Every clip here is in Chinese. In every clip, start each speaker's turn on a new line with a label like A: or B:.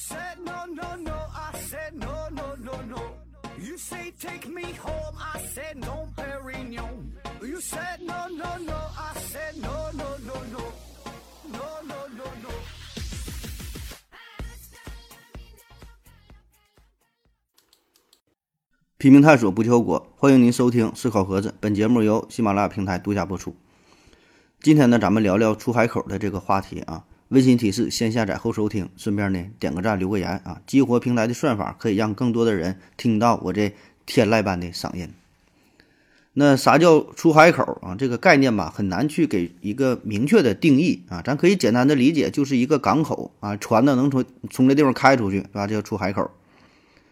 A: said no, no, no, I said no, no, no, no. You say take me home, I said no, Perignon. You said no, no, no, I said no, no, no, no. No, no, no, no.
B: 拼命探索，不计后果。欢迎您收听《思考盒子》，本节目由喜马拉雅平台独家播出。今天呢，咱们聊聊出海口的这个话题啊。温馨提示：先下载后收听，顺便呢点个赞，留个言啊。激活平台的算法，可以让更多的人听到我这天籁般的嗓音。那啥叫出海口啊？这个概念吧，很难去给一个明确的定义啊。咱可以简单的理解，就是一个港口啊，船呢能从从这地方开出去，对吧？这叫出海口。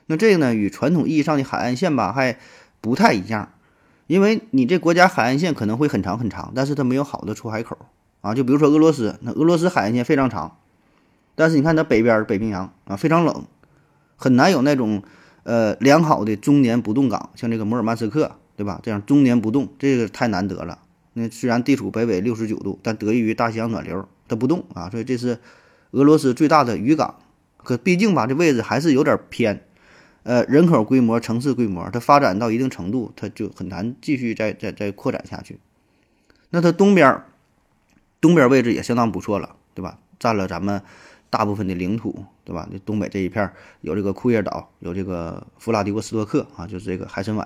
B: 那这个呢，与传统意义上的海岸线吧还不太一样，因为你这国家海岸线可能会很长很长，但是它没有好的出海口啊。就比如说俄罗斯，那俄罗斯海岸线非常长，但是你看它北边北冰洋啊非常冷，很难有那种呃良好的终年不动港，像这个摩尔曼斯克，对吧？这样终年不动，这个太难得了。那虽然地处北纬六十九度，但得益于大西洋暖流，它不动啊，所以这是俄罗斯最大的渔港。可毕竟吧，这位置还是有点偏。呃，人口规模、城市规模，它发展到一定程度，它就很难继续再再再扩展下去。那它东边，东边位置也相当不错了，对吧？占了咱们大部分的领土，对吧？那东北这一片有这个库页岛，有这个弗拉迪沃斯托克啊，就是这个海参崴，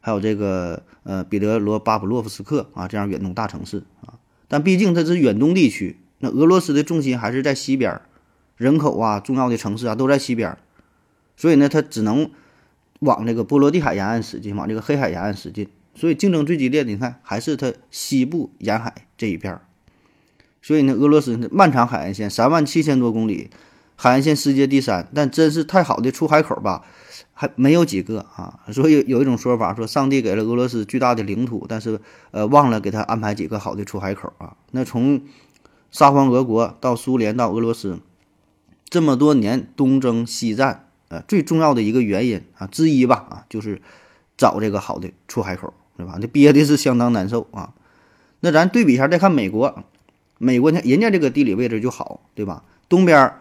B: 还有这个呃彼得罗巴甫洛夫斯克啊，这样远东大城市啊。但毕竟它是远东地区，那俄罗斯的重心还是在西边，人口啊、重要的城市啊都在西边。所以呢，它只能往这个波罗的海沿岸使劲，往这个黑海沿岸使劲。所以竞争最激烈的，你看还是它西部沿海这一片儿。所以呢，俄罗斯漫长海岸线三万七千多公里，海岸线世界第三，但真是太好的出海口吧，还没有几个啊。所以有一种说法说，上帝给了俄罗斯巨大的领土，但是呃忘了给他安排几个好的出海口啊。那从沙皇俄国到苏联到俄罗斯，这么多年东征西战。呃，最重要的一个原因啊之一吧啊，就是找这个好的出海口，对吧？那憋的是相当难受啊。那咱对比一下，再看美国，美国呢，人家这个地理位置就好，对吧？东边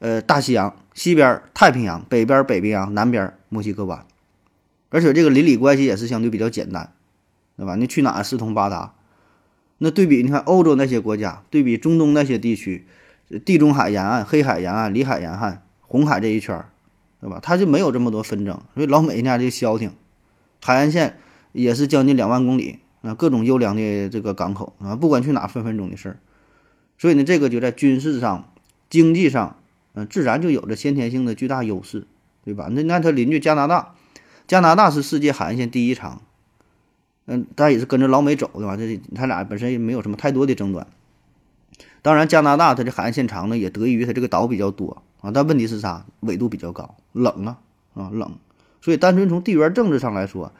B: 呃大西洋，西边太平洋，北边北冰洋，南边墨西哥湾，而且这个邻里关系也是相对比较简单，对吧？你去哪四通八达。那对比你看欧洲那些国家，对比中东那些地区，地中海沿岸、黑海沿岸、里海沿岸、红海这一圈儿。对吧？他就没有这么多纷争，所以老美人家就消停，海岸线也是将近两万公里啊，各种优良的这个港口啊，不管去哪分分钟的事儿。所以呢，这个就在军事上、经济上，嗯，自然就有着先天性的巨大优势，对吧？那那他邻居加拿大，加拿大是世界海岸线第一长，嗯，他也是跟着老美走，对吧？这他俩本身也没有什么太多的争端。当然，加拿大它的海岸线长呢，也得益于它这个岛比较多。啊，但问题是啥？纬度比较高，冷啊啊冷，所以单纯从地缘政治上来说，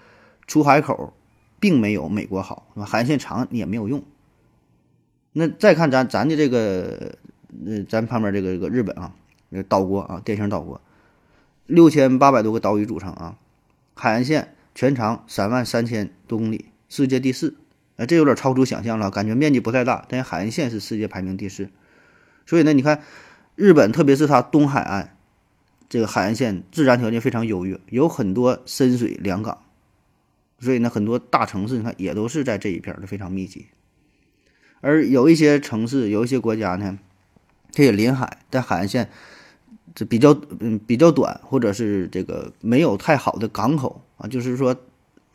B: 出海口并没有美国好，海岸线长也没有用。那再看咱咱的这个，呃，咱旁边这个这个日本啊，岛国啊，典型岛国，六千八百多个岛屿组成啊，海岸线全长三万三千多公里，世界第四。哎，这有点超出想象了，感觉面积不太大，但海岸线是世界排名第四。所以呢，你看。日本，特别是它东海岸，这个海岸线自然条件非常优越，有很多深水良港，所以呢，很多大城市你看也都是在这一片儿，非常密集。而有一些城市，有一些国家呢，它也临海，但海岸线这比较嗯比较短，或者是这个没有太好的港口啊，就是说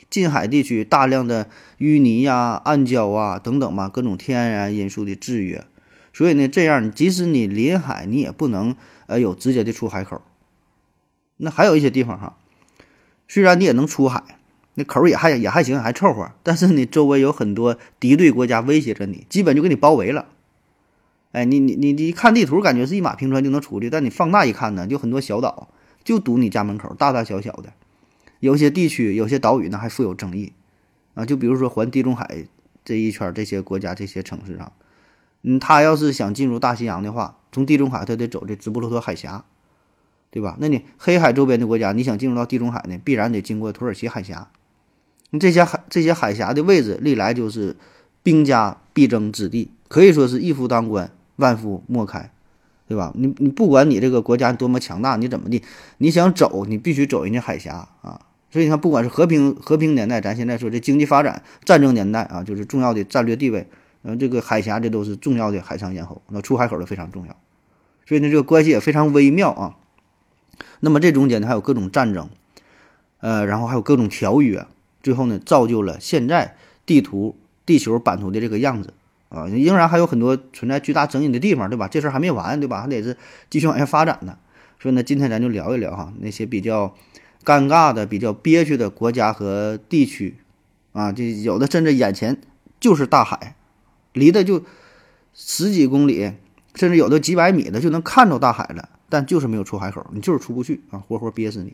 B: 近海地区大量的淤泥呀、暗礁啊等等嘛，各种天然因素的制约。所以呢，这样即使你临海，你也不能呃有直接的出海口。那还有一些地方哈，虽然你也能出海，那口也还也还行，还凑合，但是你周围有很多敌对国家威胁着你，基本就给你包围了。哎，你你你你看地图，感觉是一马平川就能出去，但你放大一看呢，就很多小岛就堵你家门口，大大小小的。有些地区、有些岛屿呢还富有争议啊，就比如说环地中海这一圈这些国家、这些城市上。嗯，他要是想进入大西洋的话，从地中海他得走这直布罗陀海峡，对吧？那你黑海周边的国家，你想进入到地中海呢，必然得经过土耳其海峡。你这些海这些海峡的位置，历来就是兵家必争之地，可以说是一夫当关，万夫莫开。对吧？你你不管你这个国家多么强大，你怎么地，你想走，你必须走人家海峡啊。所以你看，不管是和平和平年代，咱现在说这经济发展；战争年代啊，就是重要的战略地位，嗯，这个海峡这都是重要的海上咽喉，那出海口都非常重要。所以呢，这个关系也非常微妙啊。那么这中间呢，还有各种战争，呃，然后还有各种条约，最后呢，造就了现在地图、地球版图的这个样子啊。仍然还有很多存在巨大争议的地方，对吧？这事儿还没完，对吧？还得是继续往下发展呢。所以呢，今天咱就聊一聊哈，那些比较。尴尬的、比较憋屈的国家和地区，啊，这有的甚至眼前就是大海，离的就十几公里，甚至有的几百米的就能看着大海了，但就是没有出海口，你就是出不去啊，活活憋死你！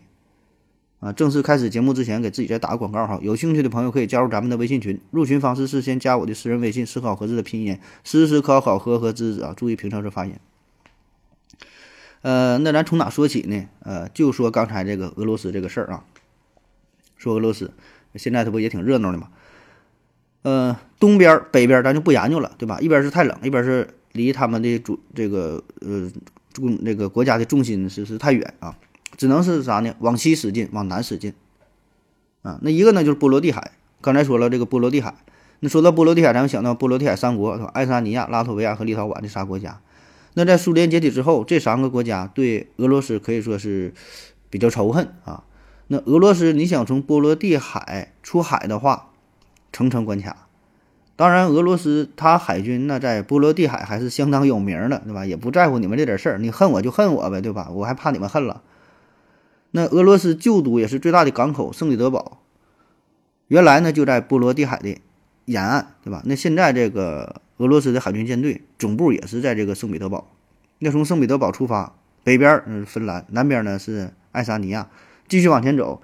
B: 啊，正式开始节目之前，给自己再打个广告哈，有兴趣的朋友可以加入咱们的微信群，入群方式是先加我的私人微信“思考盒子”的拼音“思思考考和和子子”啊，注意平常时发音。呃，那咱从哪说起呢？呃，就说刚才这个俄罗斯这个事儿啊。说俄罗斯现在它不也挺热闹的嘛？呃，东边、北边咱就不研究了，对吧？一边是太冷，一边是离他们的主这个呃重那个国家的重心是是太远啊，只能是啥呢？往西使劲，往南使劲啊。那一个呢就是波罗的海，刚才说了这个波罗的海。那说到波罗的海，咱们想到波罗的海三国，爱沙尼亚、拉脱维亚和立陶宛这仨国家。那在苏联解体之后，这三个国家对俄罗斯可以说是比较仇恨啊。那俄罗斯你想从波罗的海出海的话，层层关卡。当然，俄罗斯它海军那在波罗的海还是相当有名的，对吧？也不在乎你们这点事儿，你恨我就恨我呗，对吧？我还怕你们恨了。那俄罗斯旧都也是最大的港口圣彼得堡，原来呢就在波罗的海的沿岸，对吧？那现在这个。俄罗斯的海军舰队总部也是在这个圣彼得堡。那从圣彼得堡出发，北边是芬兰，南边呢是爱沙尼亚，继续往前走，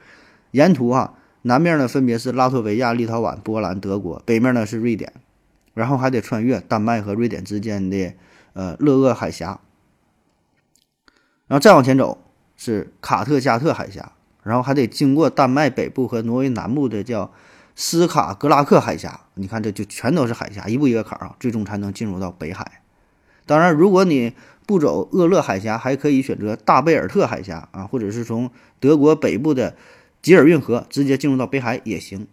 B: 沿途哈，南面呢分别是拉脱维亚、立陶宛、波兰、德国，北面呢是瑞典，然后还得穿越丹麦和瑞典之间的呃勒厄海峡，然后再往前走是卡特加特海峡，然后还得经过丹麦北部和挪威南部的叫。斯卡格拉克海峡，你看这就全都是海峡，一步一个坎儿啊，最终才能进入到北海。当然，如果你不走厄勒海峡，还可以选择大贝尔特海峡啊，或者是从德国北部的吉尔运河直接进入到北海也行。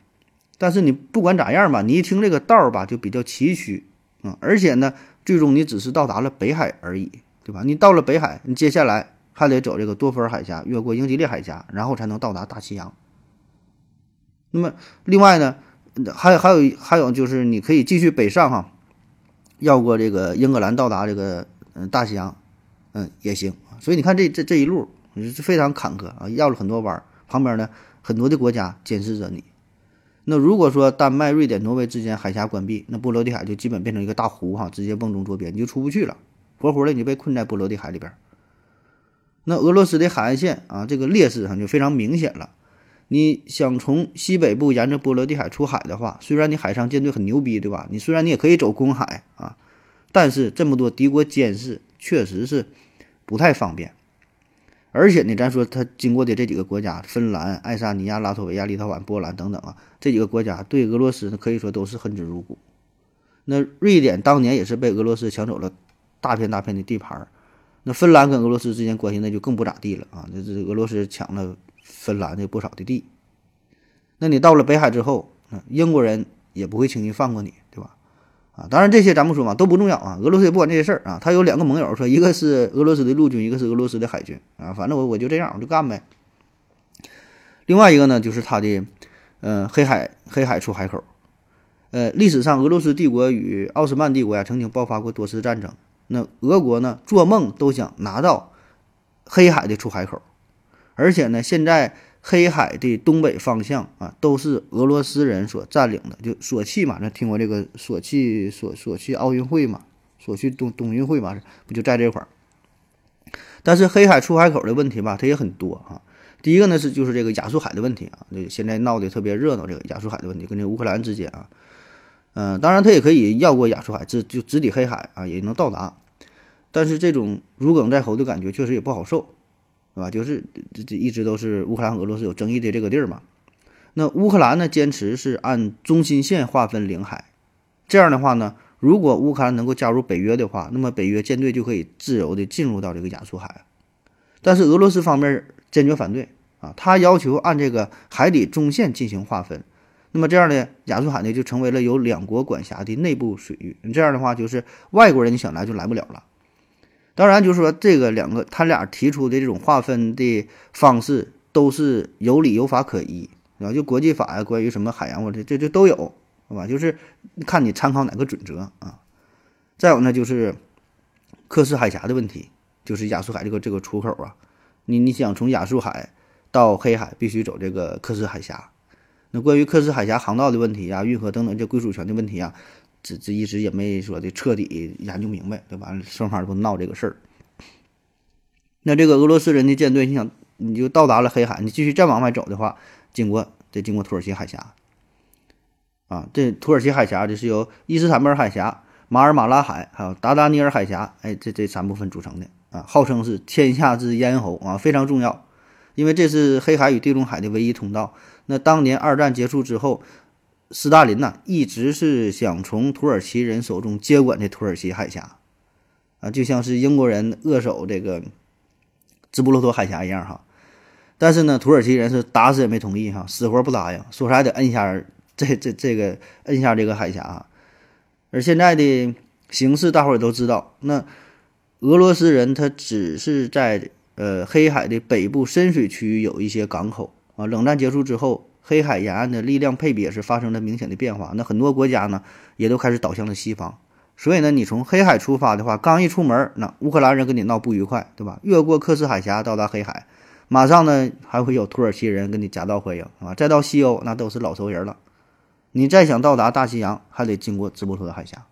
B: 但是你不管咋样吧，你一听这个道儿吧，就比较崎岖啊，而且呢，最终你只是到达了北海而已，对吧？你到了北海，你接下来还得走这个多佛尔海峡，越过英吉利海峡，然后才能到达大西洋。那么，另外呢，还还有还有就是你可以继续北上哈，绕过这个英格兰到达这个嗯大西洋，嗯也行。所以你看这这这一路是非常坎坷啊，绕了很多弯儿，旁边呢很多的国家监视着你。那如果说丹麦、瑞典、挪威之间海峡关闭，那波罗的海就基本变成一个大湖哈，直接瓮中捉鳖，你就出不去了，活活的你就被困在波罗的海里边。那俄罗斯的海岸线啊，这个劣势上就非常明显了。你想从西北部沿着波罗的海出海的话，虽然你海上舰队很牛逼，对吧？你虽然你也可以走公海啊，但是这么多敌国监视，确实是不太方便。而且呢，咱说他经过的这几个国家，芬兰、爱沙尼亚、拉脱维亚、立陶宛、波兰等等啊，这几个国家对俄罗斯可以说都是恨之入骨。那瑞典当年也是被俄罗斯抢走了大片大片的地盘，那芬兰跟俄罗斯之间关系那就更不咋地了啊，这这俄罗斯抢了。芬兰的不少的地，那你到了北海之后，嗯英国人也不会轻易放过你，对吧？啊，当然这些咱不说嘛，都不重要啊。俄罗斯也不管这些事儿啊，他有两个盟友，说一个是俄罗斯的陆军，一个是俄罗斯的海军啊，反正我我就这样，我就干呗。另外一个呢，就是他的，嗯，黑海黑海出海口，呃，历史上俄罗斯帝国与奥斯曼帝国呀曾经爆发过多次战争，那俄国呢做梦都想拿到黑海的出海口。而且呢，现在黑海的东北方向啊，都是俄罗斯人所占领的，就索契嘛，那听过这个索契索索契奥运会嘛，索契冬冬运会嘛，不就在这块儿？但是黑海出海口的问题吧，它也很多啊。第一个呢是就是这个亚速海的问题啊，这现在闹得特别热闹，这个亚速海的问题跟这乌克兰之间啊，嗯，当然它也可以绕过亚速海，直就直抵黑海啊，也能到达。但是这种如鲠在喉的感觉确实也不好受。对吧？就是这这一直都是乌克兰和俄罗斯有争议的这个地儿嘛。那乌克兰呢，坚持是按中心线划分领海，这样的话呢，如果乌克兰能够加入北约的话，那么北约舰队就可以自由的进入到这个亚速海。但是俄罗斯方面坚决反对啊，他要求按这个海底中线进行划分。那么这样呢，亚速海呢就成为了由两国管辖的内部水域。这样的话，就是外国人你想来就来不了了。当然，就是说这个两个他俩提出的这种划分的方式都是有理有法可依，啊，就国际法呀，关于什么海洋或者这这都有。好吧，就是看你参考哪个准则啊。再有呢，就是克什海峡的问题，就是亚速海这个这个出口啊，你你想从亚速海到黑海，必须走这个克什海峡。那关于克什海峡航道的问题啊，运河等等这归属权的问题啊，这这一直也没说的彻底研究明白，对吧？双方都闹这个事儿。那这个俄罗斯人的舰队，你想你就到达了黑海，你继续再往外走的话，经过得经过土耳其海峡。啊，这土耳其海峡就是由伊斯坦布尔海峡、马尔马拉海还有达达尼尔海峡，哎，这这三部分组成的啊，号称是天下之咽喉啊，非常重要，因为这是黑海与地中海的唯一通道。那当年二战结束之后，斯大林呐一直是想从土耳其人手中接管这土耳其海峡，啊，就像是英国人扼守这个直布罗陀海峡一样哈。但是呢，土耳其人是打死也没同意哈，死活不答应，说啥也得摁下。这这这个摁下这个海峡，而现在的形势大伙儿都知道，那俄罗斯人他只是在呃黑海的北部深水区有一些港口啊。冷战结束之后，黑海沿岸的力量配比也是发生了明显的变化，那很多国家呢也都开始倒向了西方。所以呢，你从黑海出发的话，刚一出门，那乌克兰人跟你闹不愉快，对吧？越过克什海峡到达黑海，马上呢还会有土耳其人跟你夹道欢迎啊。再到西欧，那都是老熟人了。你再想到达大西洋，还得经过直布罗陀海峡，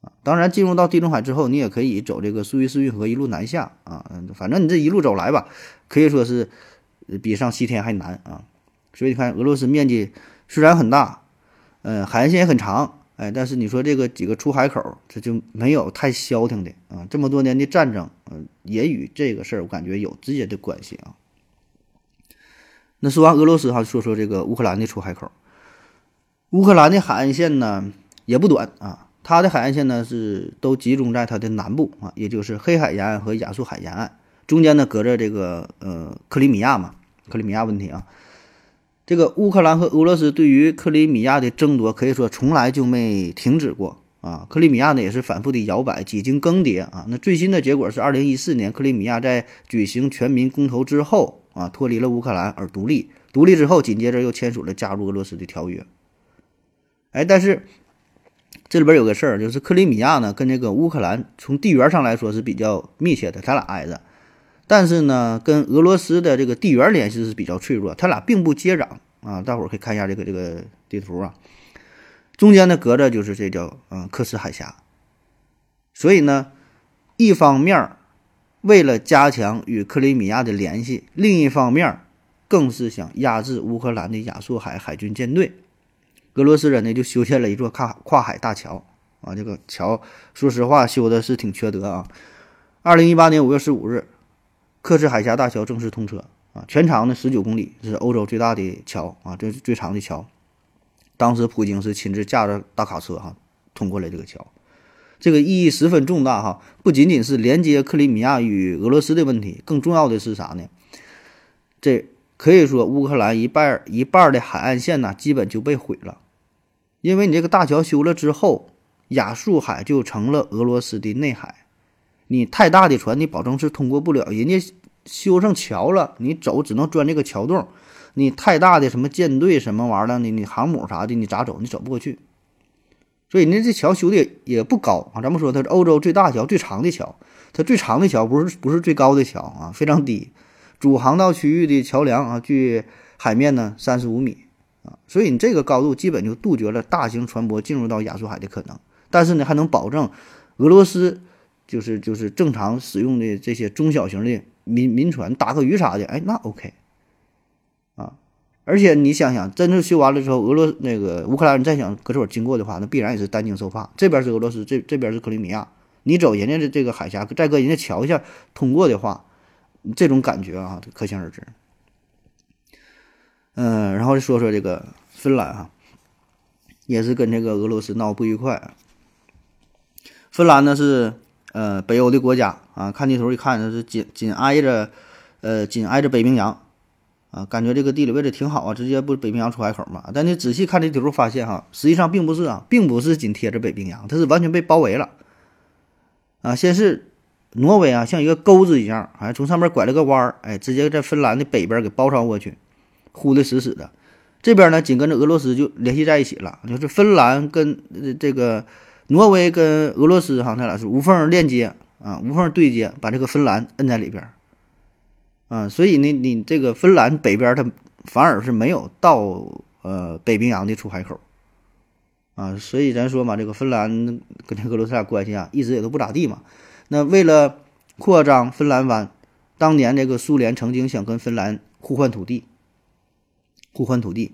B: 啊，当然进入到地中海之后，你也可以走这个苏伊士运河一路南下，啊，反正你这一路走来吧，可以说是比上西天还难啊。所以你看，俄罗斯面积虽然很大，嗯，海岸线也很长，哎，但是你说这个几个出海口，这就没有太消停的啊。这么多年的战争，嗯，也与这个事儿我感觉有直接的关系啊。那说完俄罗斯哈，说说这个乌克兰的出海口。乌克兰的海岸线呢也不短啊，它的海岸线呢是都集中在它的南部啊，也就是黑海沿岸和亚速海沿岸，中间呢隔着这个呃克里米亚嘛，克里米亚问题啊，这个乌克兰和俄罗斯对于克里米亚的争夺可以说从来就没停止过啊，克里米亚呢也是反复的摇摆，几经更迭啊，那最新的结果是二零一四年克里米亚在举行全民公投之后啊脱离了乌克兰而独立，独立之后紧接着又签署了加入俄罗斯的条约。哎，但是这里边有个事儿，就是克里米亚呢跟这个乌克兰从地缘上来说是比较密切的，他俩挨着，但是呢跟俄罗斯的这个地缘联系是比较脆弱，他俩并不接壤啊。大伙儿可以看一下这个这个地图啊，中间呢隔着就是这叫嗯克什海峡，所以呢一方面为了加强与克里米亚的联系，另一方面更是想压制乌克兰的亚速海海军舰队。俄罗斯人呢就修建了一座跨跨海大桥啊，这个桥说实话修的是挺缺德啊。二零一八年五月十五日，克什海峡大桥正式通车啊，全长呢十九公里，是欧洲最大的桥啊，这是最长的桥。当时普京是亲自驾着大卡车哈通过了这个桥，这个意义十分重大哈，不仅仅是连接克里米亚与俄罗斯的问题，更重要的是啥呢？这可以说乌克兰一半一半的海岸线呢基本就被毁了。因为你这个大桥修了之后，亚速海就成了俄罗斯的内海，你太大的船你保证是通过不了。人家修上桥了，你走只能钻这个桥洞。你太大的什么舰队什么玩意儿的你你航母啥的你咋走？你走不过去。所以人家这桥修的也不高啊。咱们说它是欧洲最大桥、最长的桥，它最长的桥不是不是最高的桥啊，非常低。主航道区域的桥梁啊，距海面呢三十五米啊。所以你这个高度基本就杜绝了大型船舶进入到亚速海的可能，但是呢还能保证俄罗斯就是就是正常使用的这些中小型的民民船打个鱼啥的，哎那 OK 啊，而且你想想，真正修完了之后，俄罗那个乌克兰人再想搁这会儿经过的话，那必然也是担惊受怕。这边是俄罗斯，这这边是克里米亚，你走人家的这个海峡，再搁人家桥下通过的话，这种感觉啊，可想而知。嗯，然后说说这个芬兰哈，也是跟这个俄罗斯闹不愉快。芬兰呢是呃北欧的国家啊，看地图一看，它是紧紧挨着呃紧挨着北冰洋啊，感觉这个地理位置挺好啊，直接不北冰洋出海口嘛。但你仔细看这地图，发现哈，实际上并不是啊，并不是紧贴着北冰洋，它是完全被包围了啊。先是挪威啊，像一个钩子一样，哎，从上面拐了个弯儿，哎，直接在芬兰的北边给包抄过去，呼的死死的。这边呢，紧跟着俄罗斯就联系在一起了，就是芬兰跟这个挪威跟俄罗斯哈，他俩是无缝链接啊，无缝对接，把这个芬兰摁在里边啊，所以呢，你这个芬兰北边它反而是没有到呃北冰洋的出海口啊，所以咱说嘛，这个芬兰跟这俄罗斯俩关系啊，一直也都不咋地嘛。那为了扩张芬兰湾，当年这个苏联曾经想跟芬兰互换土地。互换土地，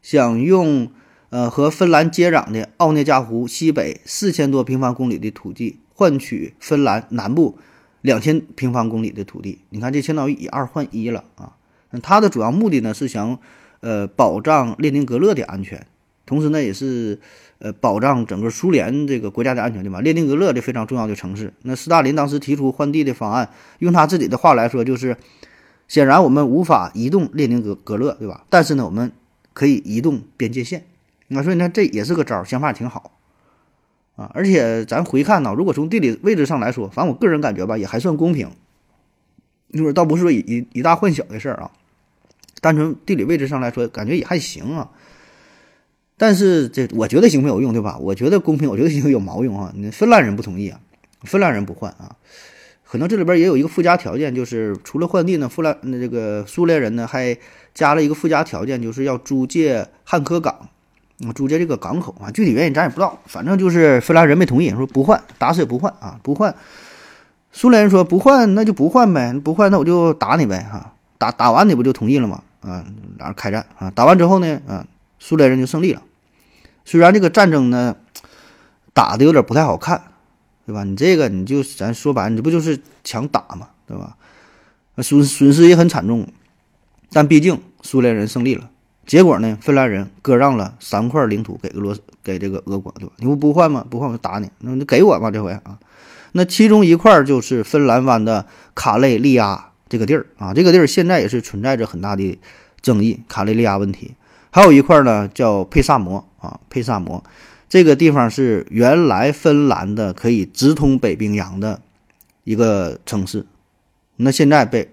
B: 想用呃和芬兰接壤的奥涅加湖西北四千多平方公里的土地换取芬兰南部两千平方公里的土地。你看，这相当于以二换一了啊！那它的主要目的呢是想呃保障列宁格勒的安全，同时呢也是呃保障整个苏联这个国家的安全，对吧？列宁格勒的非常重要的城市。那斯大林当时提出换地的方案，用他自己的话来说就是。显然我们无法移动列宁格格勒，对吧？但是呢，我们可以移动边界线。那所以呢，这也是个招，想法挺好啊。而且咱回看呢，如果从地理位置上来说，反正我个人感觉吧，也还算公平。一会儿倒不是说以以以大换小的事儿啊，单纯地理位置上来说，感觉也还行啊。但是这我觉得行没有用，对吧？我觉得公平，我觉得行有毛用啊。你芬兰人不同意啊，芬兰人不换啊。可能这里边也有一个附加条件，就是除了换地呢，富兰那这个苏联人呢还加了一个附加条件，就是要租借汉科港，租借这个港口啊。具体原因咱也不知道，反正就是芬兰人没同意，说不换，打死也不换啊，不换。苏联人说不换，那就不换呗，不换那我就打你呗哈，打打完你不就同意了吗？啊，俩人开战啊，打完之后呢，啊，苏联人就胜利了。虽然这个战争呢打的有点不太好看。对吧？你这个你就咱说白，你这不就是强打嘛，对吧？损损失也很惨重，但毕竟苏联人胜利了。结果呢，芬兰人割让了三块领土给俄罗斯，给这个俄国，对吧？你不不换吗？不换我就打你。那你给我吧，这回啊。那其中一块就是芬兰湾的卡累利亚这个地儿啊，这个地儿现在也是存在着很大的争议，卡累利亚问题。还有一块呢，叫佩萨摩啊，佩萨摩。这个地方是原来芬兰的可以直通北冰洋的一个城市，那现在被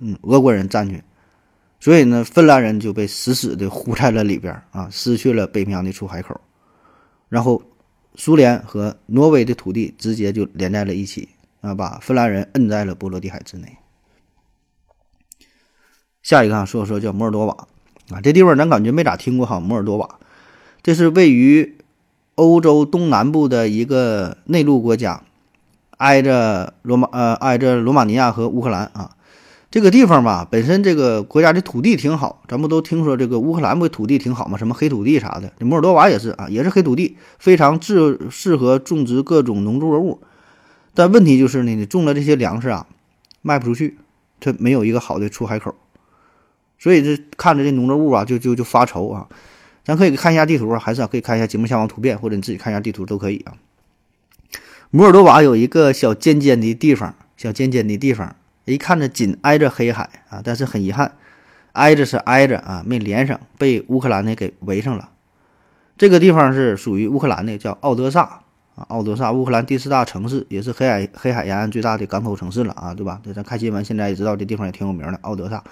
B: 嗯俄国人占据，所以呢，芬兰人就被死死的糊在了里边啊，失去了北冰洋的出海口，然后苏联和挪威的土地直接就连在了一起啊，把芬兰人摁在了波罗的海之内。下一个啊，说说叫摩尔多瓦啊，这地方咱感觉没咋听过哈，摩尔多瓦，这是位于。欧洲东南部的一个内陆国家，挨着罗马呃，挨着罗马尼亚和乌克兰啊。这个地方吧，本身这个国家的土地挺好，咱不都听说这个乌克兰不土地挺好吗？什么黑土地啥的，这摩尔多瓦也是啊，也是黑土地，非常适适合种植各种农作物。但问题就是呢，你种了这些粮食啊，卖不出去，它没有一个好的出海口，所以这看着这农作物啊，就就就发愁啊。咱可以看一下地图啊，还是可以看一下节目下方图片，或者你自己看一下地图都可以啊。摩尔多瓦有一个小尖尖的地方，小尖尖的地方，一看着紧挨着黑海啊，但是很遗憾，挨着是挨着啊，没连上，被乌克兰呢给围上了。这个地方是属于乌克兰的，叫奥德萨啊，奥德萨，乌克兰第四大城市，也是黑海黑海沿岸最大的港口城市了啊，对吧？这咱看新闻，现在也知道这地方也挺有名的，奥德萨。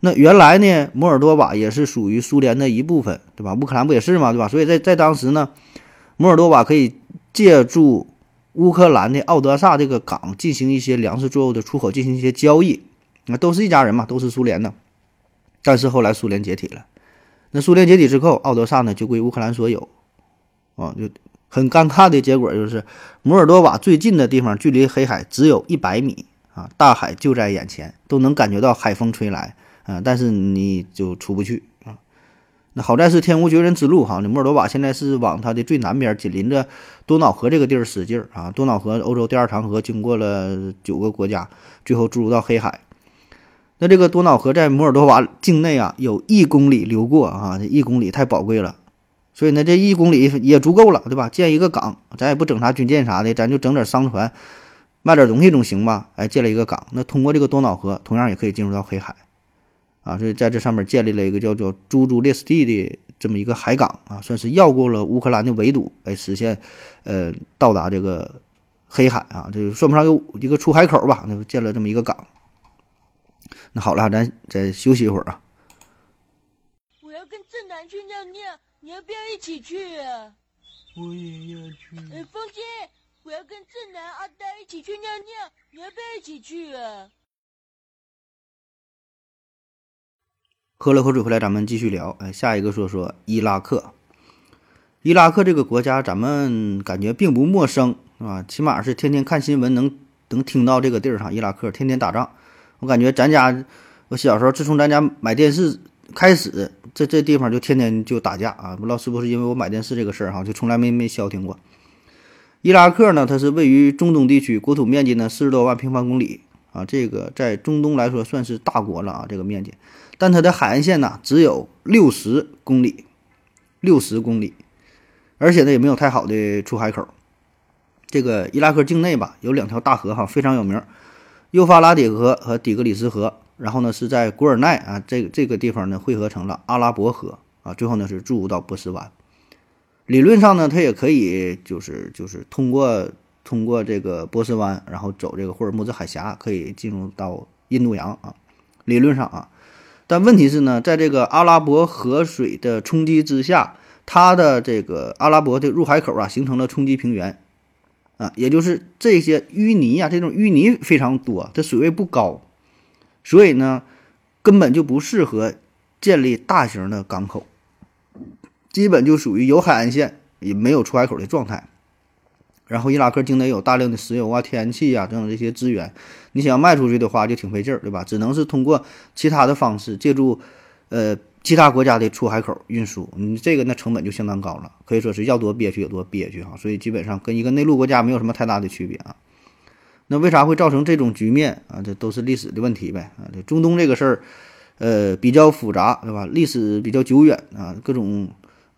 B: 那原来呢，摩尔多瓦也是属于苏联的一部分，对吧？乌克兰不也是吗？对吧？所以在在当时呢，摩尔多瓦可以借助乌克兰的奥德萨这个港进行一些粮食作物的出口，进行一些交易。那都是一家人嘛，都是苏联的。但是后来苏联解体了，那苏联解体之后，奥德萨呢就归乌克兰所有。啊，就很尴尬的结果就是，摩尔多瓦最近的地方距离黑海只有一百米啊，大海就在眼前，都能感觉到海风吹来。啊，但是你就出不去。那好在是天无绝人之路哈。那摩尔多瓦现在是往它的最南边，紧邻着多瑙河这个地儿使劲儿啊。多瑙河，欧洲第二长河，经过了九个国家，最后注入到黑海。那这个多瑙河在摩尔多瓦境内啊，有一公里流过啊，这一公里太宝贵了。所以呢，这一公里也足够了，对吧？建一个港，咱也不整啥军舰啥的，咱就整点商船，卖点东西总行吧？哎，建了一个港，那通过这个多瑙河，同样也可以进入到黑海，啊，所以在这上面建立了一个叫做朱朱列斯蒂的这么一个海港啊，算是绕过了乌克兰的围堵，来实现，呃，到达这个黑海啊，这算不上有一个出海口吧？那建了这么一个港。那好了，咱再休息一会儿啊。
C: 我要跟正南去尿尿，你要不要一起去啊？
D: 我也要去。
C: 哎，风姐，我要跟正南、阿呆一起去尿尿，你要不要一起去啊？
B: 喝了口水回来，咱们继续聊。哎，下一个说说伊拉克。伊拉克这个国家，咱们感觉并不陌生，是吧？起码是天天看新闻能能听到这个地儿上，伊拉克天天打仗。我感觉咱家，我小时候自从咱家买电视开始，这这地方就天天就打架啊！不知道是不是因为我买电视这个事儿哈，就从来没没消停过。伊拉克呢，它是位于中东地区，国土面积呢四十多万平方公里啊，这个在中东来说算是大国了啊，这个面积。但它的海岸线呢只有六十公里，六十公里，而且呢也没有太好的出海口。这个伊拉克境内吧，有两条大河哈，非常有名。幼发拉底河和底格里斯河，然后呢是在古尔奈啊这这个地方呢汇合成了阿拉伯河啊，最后呢是注入到波斯湾。理论上呢，它也可以就是就是通过通过这个波斯湾，然后走这个霍尔木兹海峡，可以进入到印度洋啊。理论上啊，但问题是呢，在这个阿拉伯河水的冲击之下，它的这个阿拉伯的入海口啊形成了冲积平原。啊，也就是这些淤泥啊，这种淤泥非常多，它水位不高，所以呢，根本就不适合建立大型的港口，基本就属于有海岸线也没有出海口的状态。然后伊拉克境内有大量的石油啊、天然气啊等等这些资源，你想要卖出去的话就挺费劲儿，对吧？只能是通过其他的方式，借助呃。其他国家的出海口运输，你这个那成本就相当高了，可以说是要多憋屈有多憋屈哈，所以基本上跟一个内陆国家没有什么太大的区别啊。那为啥会造成这种局面啊？这都是历史的问题呗啊。这中东这个事儿，呃，比较复杂，对吧？历史比较久远啊，各种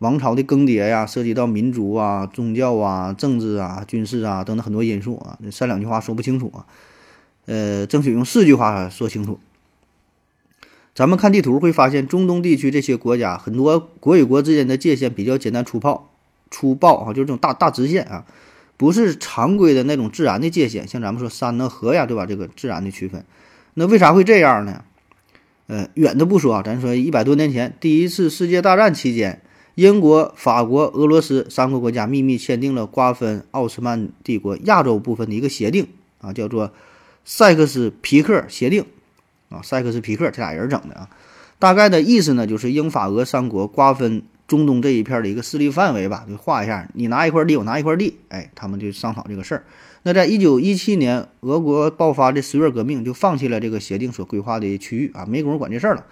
B: 王朝的更迭呀，涉及到民族啊、宗教啊、政治啊、军事啊等等很多因素啊，这三两句话说不清楚啊。呃，争取用四句话说清楚。咱们看地图会发现，中东地区这些国家很多国与国之间的界限比较简单粗暴，粗暴啊，就是这种大大直线啊，不是常规的那种自然的界限，像咱们说山呐、河呀，对吧？这个自然的区分，那为啥会这样呢？呃，远的不说啊，咱说一百多年前，第一次世界大战期间，英国、法国、俄罗斯三个国家秘密签订了瓜分奥斯曼帝国亚洲部分的一个协定啊，叫做塞克斯皮克协定。啊，塞克斯皮克这俩人整的啊，大概的意思呢，就是英法俄三国瓜分中东这一片的一个势力范围吧，就画一下，你拿一块地，我拿一块地，哎，他们就商讨这个事儿。那在一九一七年，俄国爆发的十月革命，就放弃了这个协定所规划的区域啊，没工夫管这事儿了。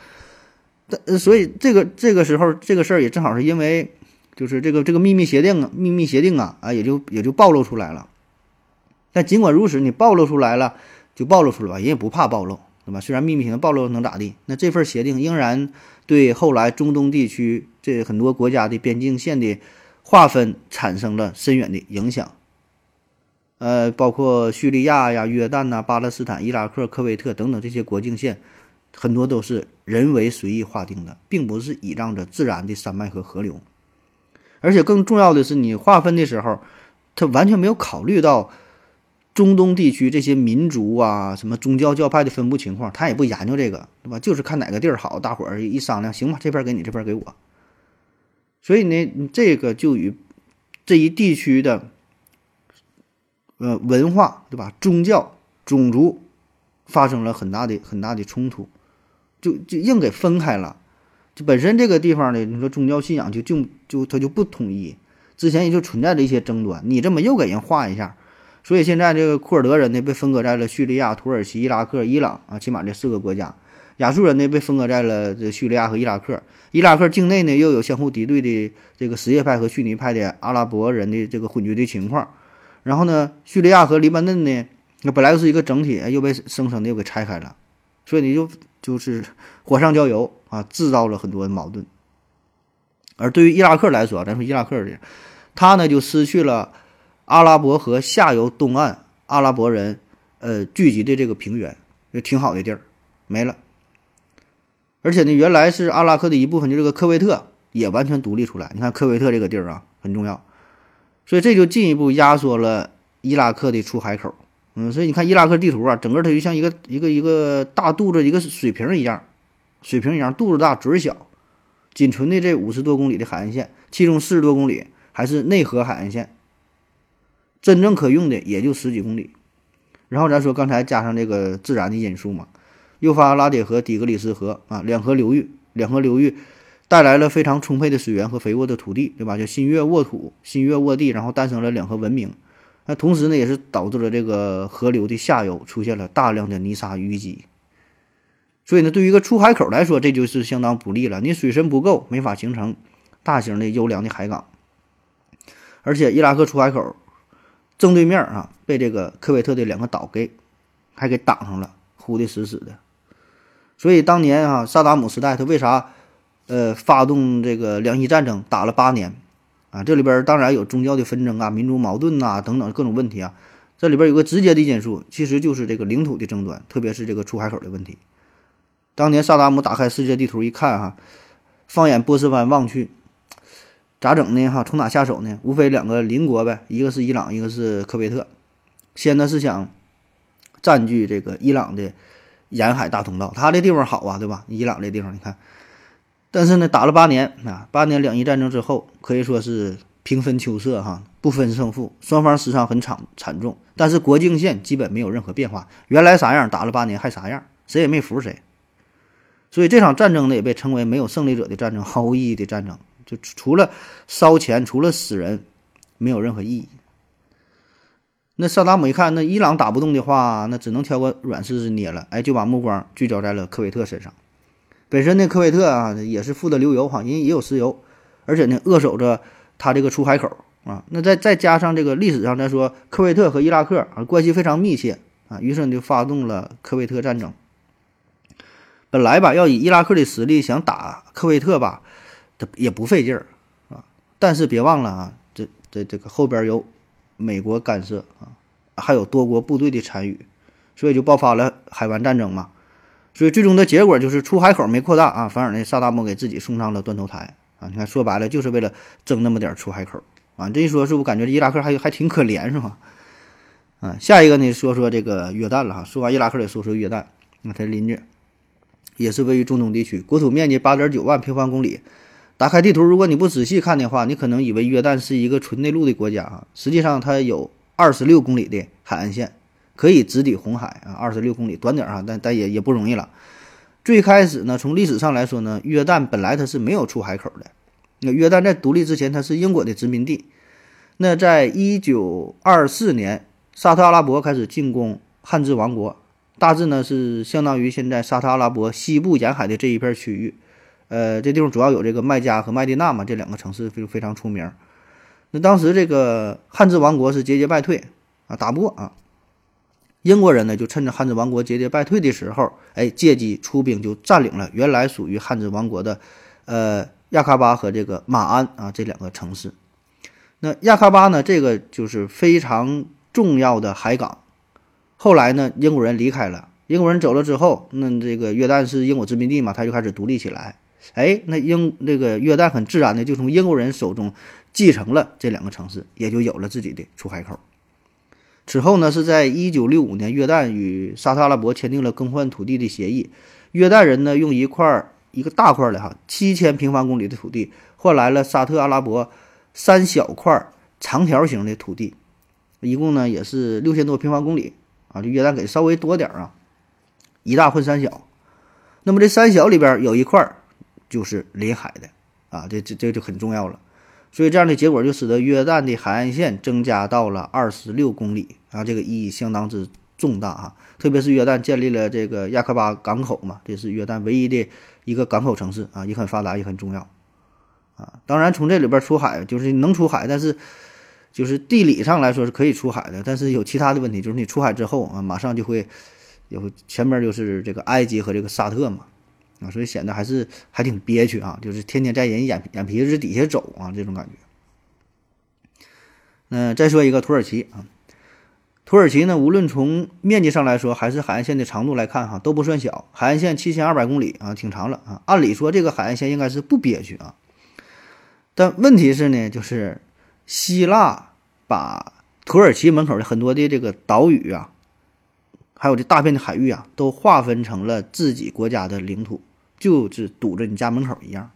B: 但所以这个这个时候，这个事儿也正好是因为，就是这个这个秘密协定啊，秘密协定啊，啊，也就也就暴露出来了。但尽管如此，你暴露出来了，就暴露出来吧，人也不怕暴露。对吧？虽然秘密性暴露能咋地？那这份协定仍然对后来中东地区这很多国家的边境线的划分产生了深远的影响。呃，包括叙利亚呀、约旦呐、巴勒斯坦、伊拉克、科威特等等这些国境线，很多都是人为随意划定的，并不是倚仗着自然的山脉和河流。而且更重要的是，你划分的时候，他完全没有考虑到。中东地区这些民族啊，什么宗教教派的分布情况，他也不研究这个，对吧？就是看哪个地儿好，大伙儿一商量，行吧，这边给你，这边给我。所以呢，这个就与这一地区的呃文化，对吧？宗教、种族发生了很大的很大的冲突，就就硬给分开了。就本身这个地方呢，你说宗教信仰就就就它就不统一，之前也就存在着一些争端，你这么又给人划一下。所以现在这个库尔德人呢被分割在了叙利亚、土耳其、伊拉克、伊朗啊，起码这四个国家；亚述人呢被分割在了这叙利亚和伊拉克。伊拉克境内呢又有相互敌对的这个什叶派和逊尼派的阿拉伯人的这个混居的情况。然后呢，叙利亚和黎巴嫩呢，那本来就是一个整体，又被生生的又给拆开了。所以你就就是火上浇油啊，制造了很多矛盾。而对于伊拉克来说，咱说伊拉克的，他呢就失去了阿拉伯河下游东岸阿拉伯人呃聚集的这个平原，就挺好的地儿没了。而且呢，原来是阿拉克的一部分，就这个科威特也完全独立出来。你看科威特这个地儿啊，很重要，所以这就进一步压缩了伊拉克的出海口。嗯，所以你看伊拉克地图啊，整个它就像一个一个一个大肚子，一个水瓶一样，水瓶一样，肚子大嘴小。仅存的这五十多公里的海岸线，其中四十多公里还是内河海岸线，真正可用的也就十几公里。然后咱说刚才加上这个自然的因素嘛，幼发拉底河、底格里斯河啊，两河流域，两河流域带来了非常充沛的水源和肥沃的土地，对吧？就新月沃土，新月沃地，然后诞生了两河文明。那同时呢，也是导致了这个河流的下游出现了大量的泥沙淤积。所以呢，对于一个出海口来说，这就是相当不利了。你水深不够，没法形成大型的优良的海港。而且伊拉克出海口正对面啊，被这个科威特的两个岛给还给挡上了，糊的死死的。所以当年啊，萨达姆时代他为啥呃发动这个两伊战争，打了八年啊？这里边当然有宗教的纷争啊、民族矛盾呐等等各种问题啊。这里边有个直接的因素，其实就是这个领土的争端，特别是这个出海口的问题。当年萨达姆打开世界地图一看，哈，放眼波斯湾望去，咋整呢？哈，从哪下手呢？无非两个邻国呗，一个是伊朗，一个是科威特。先呢是想占据这个伊朗的沿海大通道，他这地方好啊，对吧？伊朗这地方你看，但是呢，打了八年啊，八年两伊战争之后，可以说是平分秋色，哈，不分胜负，双方死伤很惨惨重，但是国境线基本没有任何变化，原来啥样，打了八年还啥样，谁也没服谁。所以这场战争呢，也被称为没有胜利者的战争，毫无意义的战争。就除了烧钱，除了死人，没有任何意义。那萨达姆一看，那伊朗打不动的话，那只能挑个软柿子捏了。哎，就把目光聚焦在了科威特身上。本身呢，科威特啊也是富得流油哈，人也有石油，而且呢扼守着他这个出海口啊。那再再加上这个历史上再说，科威特和伊拉克啊关系非常密切啊，于是呢就发动了科威特战争。本来吧，要以伊拉克的实力想打科威特吧，他也不费劲儿啊。但是别忘了啊，这这这个后边有美国干涉啊，还有多国部队的参与，所以就爆发了海湾战争嘛。所以最终的结果就是出海口没扩大啊，反而呢萨达姆给自己送上了断头台啊。你看，说白了就是为了争那么点出海口啊。这一说，是不是感觉伊拉克还还挺可怜是吧？啊，下一个呢，说说这个约旦了哈。说完伊拉克，得说说约旦，那他邻居。也是位于中东地区，国土面积八点九万平方公里。打开地图，如果你不仔细看的话，你可能以为约旦是一个纯内陆的国家啊。实际上，它有二十六公里的海岸线，可以直抵红海啊。二十六公里，短点儿啊，但但也也不容易了。最开始呢，从历史上来说呢，约旦本来它是没有出海口的。那约旦在独立之前，它是英国的殖民地。那在一九二四年，沙特阿拉伯开始进攻汉字王国。大致呢是相当于现在沙特阿拉伯西部沿海的这一片区域，呃，这地方主要有这个麦加和麦地那嘛，这两个城市非非常出名。那当时这个汉字王国是节节败退啊，打不过啊。英国人呢就趁着汉字王国节节败退的时候，哎，借机出兵就占领了原来属于汉字王国的，呃，亚喀巴和这个马鞍啊这两个城市。那亚喀巴呢，这个就是非常重要的海港。后来呢，英国人离开了，英国人走了之后，那这个约旦是英国殖民地嘛，他就开始独立起来。哎，那英这个约旦很自然的就从英国人手中继承了这两个城市，也就有了自己的出海口。此后呢，是在一九六五年，约旦与沙特阿拉伯签订了更换土地的协议，约旦人呢用一块一个大块的哈七千平方公里的土地换来了沙特阿拉伯三小块长条形的土地，一共呢也是六千多平方公里。啊，就约旦给稍微多点儿啊，一大混三小。那么这三小里边有一块儿就是临海的啊，这这这就很重要了。所以这样的结果就使得约旦的海岸线增加到了二十六公里啊，这个意义相当之重大啊。特别是约旦建立了这个亚克巴港口嘛，这是约旦唯一的一个港口城市啊，也很发达，也很重要啊。当然从这里边出海就是能出海，但是。就是地理上来说是可以出海的，但是有其他的问题，就是你出海之后啊，马上就会有前面就是这个埃及和这个沙特嘛，啊，所以显得还是还挺憋屈啊，就是天天在人眼眼皮子底下走啊，这种感觉。那再说一个土耳其啊，土耳其呢，无论从面积上来说，还是海岸线的长度来看哈，都不算小。海岸线七千二百公里啊，挺长了啊。按理说这个海岸线应该是不憋屈啊，但问题是呢，就是希腊把土耳其门口的很多的这个岛屿啊。还有这大片的海域啊，都划分成了自己国家的领土，就是堵着你家门口一样。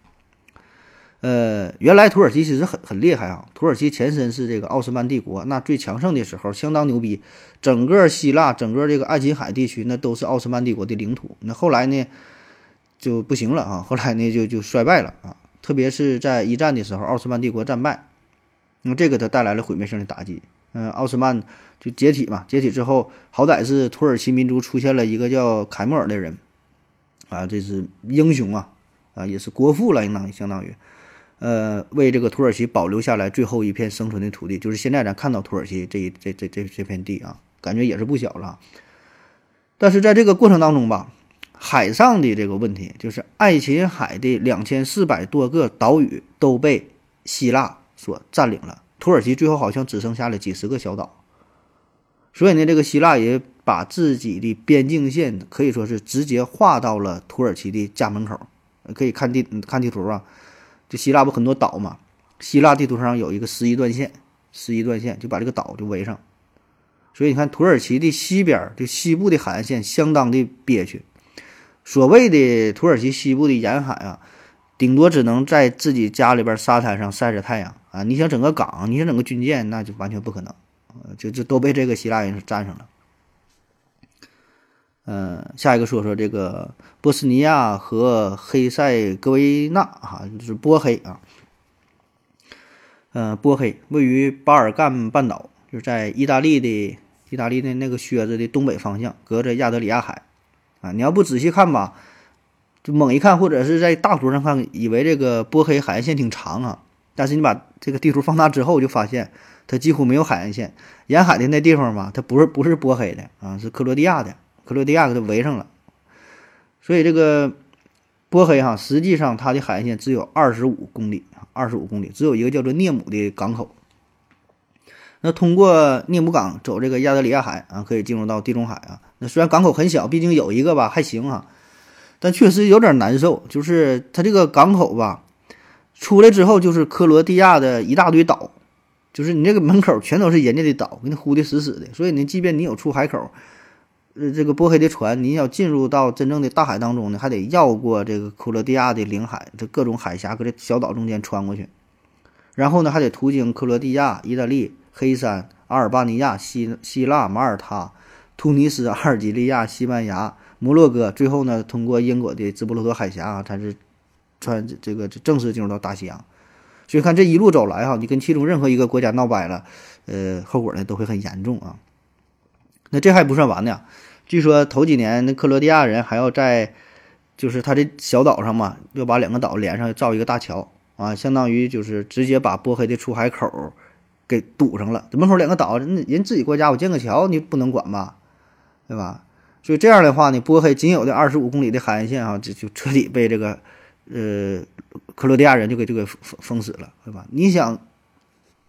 B: 呃，原来土耳其其实很很厉害啊，土耳其前身是这个奥斯曼帝国，那最强盛的时候相当牛逼，整个希腊、整个这个爱琴海地区那都是奥斯曼帝国的领土。那后来呢就不行了啊，后来呢就就衰败了啊，特别是在一战的时候，奥斯曼帝国战败，那么这个它带来了毁灭性的打击。嗯，奥斯曼。就解体嘛，解体之后，好歹是土耳其民族出现了一个叫凯末尔的人，啊，这是英雄啊，啊，也是国父了，应当相当于，呃，为这个土耳其保留下来最后一片生存的土地，就是现在咱看到土耳其这这这这这片地啊，感觉也是不小了。但是在这个过程当中吧，海上的这个问题，就是爱琴海的两千四百多个岛屿都被希腊所占领了，土耳其最后好像只剩下了几十个小岛。所以呢，这个希腊也把自己的边境线可以说是直接划到了土耳其的家门口。可以看地看地图啊，就希腊不很多岛嘛？希腊地图上有一个十一段线，十一段线就把这个岛就围上。所以你看，土耳其的西边就西部的海岸线相当的憋屈。所谓的土耳其西部的沿海啊，顶多只能在自己家里边沙滩上晒着太阳啊。你想整个港，你想整个军舰，那就完全不可能。就就都被这个希腊人是占上了。嗯，下一个说说这个波斯尼亚和黑塞哥维那啊，就是波黑啊。嗯，波黑位于巴尔干半岛，就是在意大利的意大利的那个靴子的东北方向，隔着亚得里亚海啊。你要不仔细看吧，就猛一看，或者是在大图上看，以为这个波黑海岸线挺长啊。但是你把这个地图放大之后，就发现。它几乎没有海岸线，沿海的那地方吧，它不是不是波黑的啊，是克罗地亚的，克罗地亚给它围上了。所以这个波黑哈，实际上它的海岸线只有二十五公里二十五公里，只有一个叫做涅姆的港口。那通过涅姆港走这个亚得里亚海啊，可以进入到地中海啊。那虽然港口很小，毕竟有一个吧还行啊，但确实有点难受，就是它这个港口吧，出来之后就是克罗地亚的一大堆岛。就是你这个门口全都是人家的岛，给你糊的死死的，所以呢，即便你有出海口，呃，这个波黑的船，你要进入到真正的大海当中呢，还得绕过这个克罗地亚的领海，这各种海峡，搁这小岛中间穿过去，然后呢，还得途经克罗地亚、意大利、黑山、阿尔巴尼亚、希希腊、马耳他、突尼斯、阿尔及利亚、西班牙、摩洛哥，最后呢，通过英国的直布罗陀海峡，才是穿这个正式进入到大西洋。所以看这一路走来哈，你跟其中任何一个国家闹掰了，呃，后果呢都会很严重啊。那这还不算完呢，据说头几年那克罗地亚人还要在，就是他这小岛上嘛，要把两个岛连上，造一个大桥啊，相当于就是直接把波黑的出海口给堵上了。这门口两个岛，人人自己国家我建个桥，你不能管吧，对吧？所以这样的话呢，波黑仅有的二十五公里的海岸线啊，就就彻底被这个。呃，克罗地亚人就给就给封封死了，对吧？你想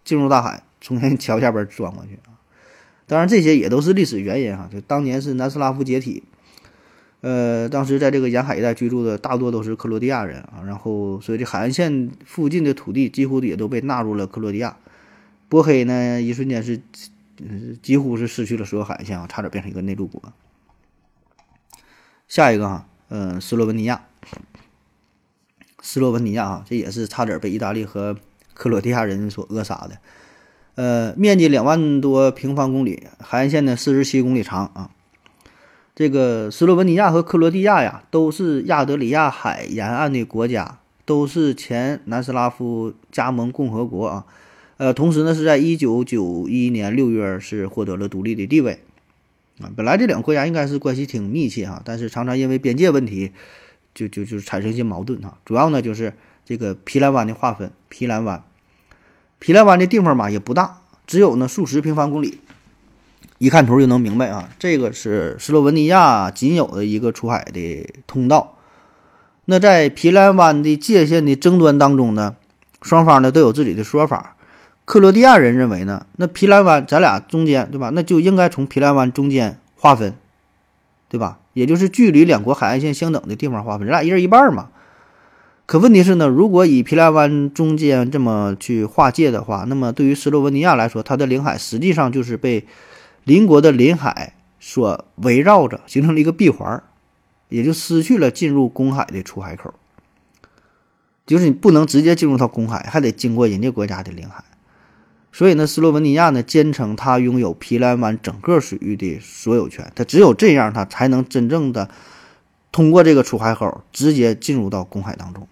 B: 进入大海，从那桥下边钻过去啊？当然，这些也都是历史原因哈。就当年是南斯拉夫解体，呃，当时在这个沿海一带居住的大多都是克罗地亚人啊。然后，所以这海岸线附近的土地几乎也都被纳入了克罗地亚。波黑呢，一瞬间是几乎是失去了所有海岸线啊，差点变成一个内陆国。下一个哈，嗯，斯洛文尼亚。斯洛文尼亚啊，这也是差点被意大利和克罗地亚人所扼杀的。呃，面积两万多平方公里，海岸线呢四十七公里长啊。这个斯洛文尼亚和克罗地亚呀，都是亚得里亚海沿岸的国家，都是前南斯拉夫加盟共和国啊。呃，同时呢，是在一九九一年六月是获得了独立的地位啊。本来这两个国家应该是关系挺密切哈，但是常常因为边界问题。就就就产生一些矛盾哈，主要呢就是这个皮兰湾的划分。皮兰湾，皮兰湾的地方嘛也不大，只有呢数十平方公里。一看图就能明白啊，这个是斯洛文尼亚仅有的一个出海的通道。那在皮兰湾的界限的争端当中呢，双方呢都有自己的说法。克罗地亚人认为呢，那皮兰湾咱俩中间对吧？那就应该从皮兰湾中间划分，对吧？也就是距离两国海岸线相等的地方划分，咱俩一人一半嘛。可问题是呢，如果以皮兰湾中间这么去划界的话，那么对于斯洛文尼亚来说，它的领海实际上就是被邻国的领海所围绕着，形成了一个闭环，也就失去了进入公海的出海口。就是你不能直接进入到公海，还得经过人家国家的领海。所以呢，斯洛文尼亚呢坚称它拥有皮兰湾整个水域的所有权，它只有这样，它才能真正的通过这个出海口直接进入到公海当中。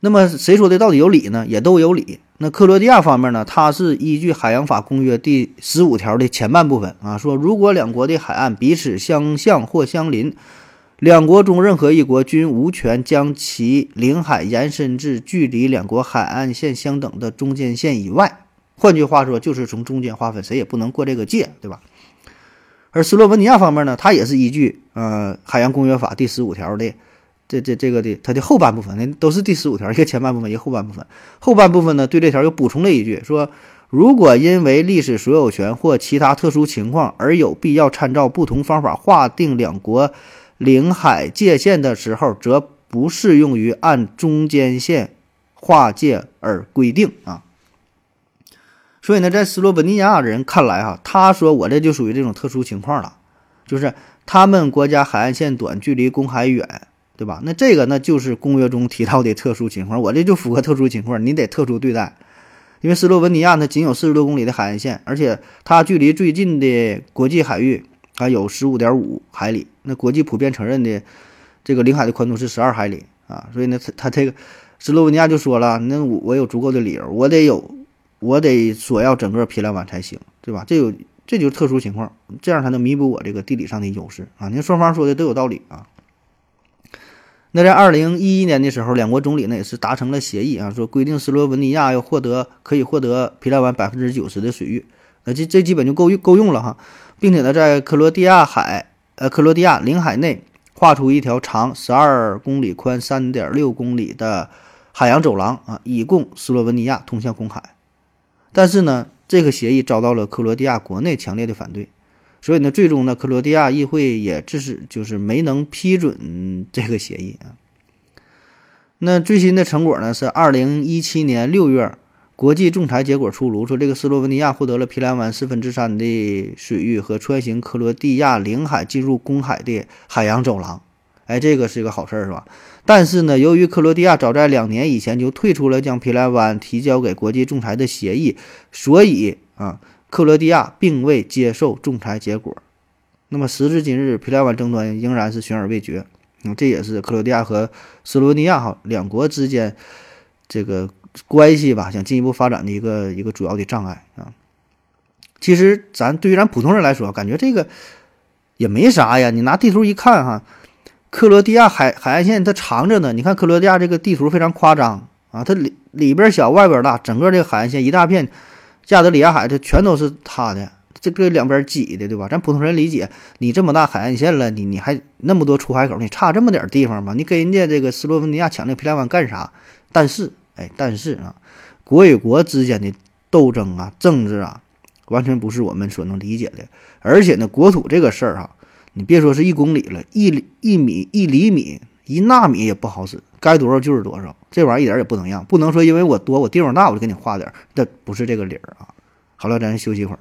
B: 那么谁说的到底有理呢？也都有理。那克罗地亚方面呢，它是依据海洋法公约第十五条的前半部分啊，说如果两国的海岸彼此相向或相邻。两国中任何一国均无权将其领海延伸至距离两国海岸线相等的中间线以外。换句话说，就是从中间划分，谁也不能过这个界，对吧？而斯洛文尼亚方面呢，它也是依据呃海洋公约法第十五条的这这这个的它的后半部分，那都是第十五条一个前半部分，一个后半部分。后半部分呢，对这条又补充了一句，说如果因为历史所有权或其他特殊情况而有必要参照不同方法划定两国。领海界限的时候，则不适用于按中间线划界而规定啊。所以呢，在斯洛文尼亚人看来，哈，他说我这就属于这种特殊情况了，就是他们国家海岸线短，距离公海远，对吧？那这个那就是公约中提到的特殊情况，我这就符合特殊情况，你得特殊对待。因为斯洛文尼亚呢仅有四十多公里的海岸线，而且它距离最近的国际海域。还有十五点五海里，那国际普遍承认的这个领海的宽度是十二海里啊，所以呢，他他这个斯洛文尼亚就说了，那我我有足够的理由，我得有，我得索要整个皮兰湾才行，对吧？这有这就是特殊情况，这样才能弥补我这个地理上的优势啊。你看双方说的都有道理啊。那在二零一一年的时候，两国总理呢也是达成了协议啊，说规定斯洛文尼亚要获得可以获得皮兰湾百分之九十的水域，那这这基本就够用够用了哈。并且呢，在克罗地亚海，呃，克罗地亚领海内画出一条长十二公里、宽三点六公里的海洋走廊啊，以供斯洛文尼亚通向公海。但是呢，这个协议遭到了克罗地亚国内强烈的反对，所以呢，最终呢，克罗地亚议会也只是就是没能批准这个协议啊。那最新的成果呢，是二零一七年六月。国际仲裁结果出炉，说这个斯洛文尼亚获得了皮兰湾四分之三的水域和穿行克罗地亚领海进入公海的海洋走廊。哎，这个是一个好事儿，是吧？但是呢，由于克罗地亚早在两年以前就退出了将皮兰湾提交给国际仲裁的协议，所以啊，克罗地亚并未接受仲裁结果。那么时至今日，皮兰湾争端仍然是悬而未决。嗯，这也是克罗地亚和斯洛文尼亚哈两国之间这个。关系吧，想进一步发展的一个一个主要的障碍啊。其实咱对于咱普通人来说，感觉这个也没啥呀。你拿地图一看哈，克罗地亚海海岸线它长着呢。你看克罗地亚这个地图非常夸张啊，它里里边小外边大，整个这个海岸线一大片，加德里亚海它全都是它的，这个两边挤的，对吧？咱普通人理解，你这么大海岸线了，你你还那么多出海口，你差这么点地方吗？你跟人家这个斯洛文尼亚抢那皮兰湾干啥？但是。哎，但是啊，国与国之间的斗争啊，政治啊，完全不是我们所能理解的。而且呢，国土这个事儿哈，你别说是一公里了，一一米、一厘米、一纳米也不好使，该多少就是多少。这玩意儿一点也不能让，不能说因为我多，我地方大，我就给你划点儿，这不是这个理儿啊。好了，咱休息一会儿。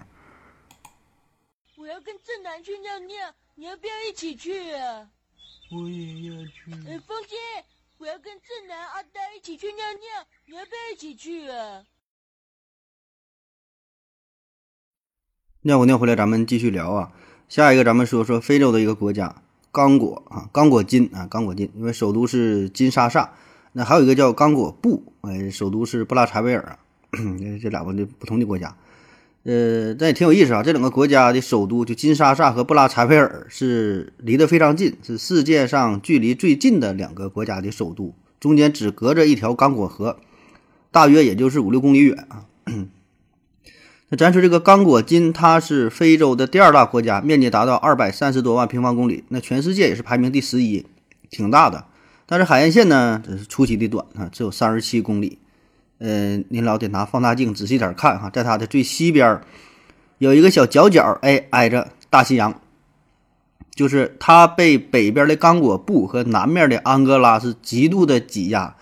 C: 我要跟正南去尿尿，你要不要一起去啊？
D: 我也要去。
C: 呃，风心。我要跟正南、阿呆一起去尿尿，你要不要一起去啊？
B: 尿过尿回来，咱们继续聊啊。下一个，咱们说说非洲的一个国家——刚果啊，刚果金啊，刚果金，因为首都是金沙萨。那还有一个叫刚果布，哎，首都是布拉柴维尔啊。这两个的不同的国家。呃，但也挺有意思啊。这两个国家的首都就金沙萨和布拉柴维尔是离得非常近，是世界上距离最近的两个国家的首都，中间只隔着一条刚果河，大约也就是五六公里远啊。那咱说这个刚果金，它是非洲的第二大国家，面积达到二百三十多万平方公里，那全世界也是排名第十一，挺大的。但是海岸线呢，这是出奇的短啊，只有三十七公里。呃，您老得拿放大镜仔细点看哈，在它的最西边儿有一个小角角，哎，挨着大西洋，就是它被北边的刚果布和南面的安哥拉是极度的挤压，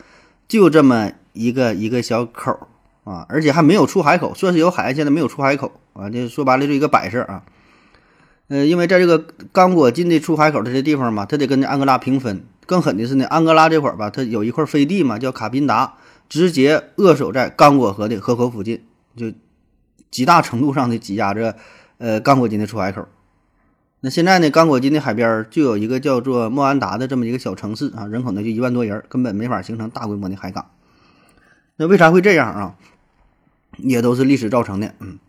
B: 就这么一个一个小口儿啊，而且还没有出海口，说是有海岸线的，没有出海口啊，这说白了就一个摆设啊。呃，因为在这个刚果金的出海口这些地方嘛，它得跟这安哥拉平分。更狠的是呢，安哥拉这块儿吧，它有一块飞地嘛，叫卡宾达，直接扼守在刚果河的河口附近，就极大程度上的挤压着呃刚果金的出海口。那现在呢，刚果金的海边就有一个叫做莫安达的这么一个小城市啊，人口呢就一万多人，根本没法形成大规模的海港。那为啥会这样啊？也都是历史造成的。嗯，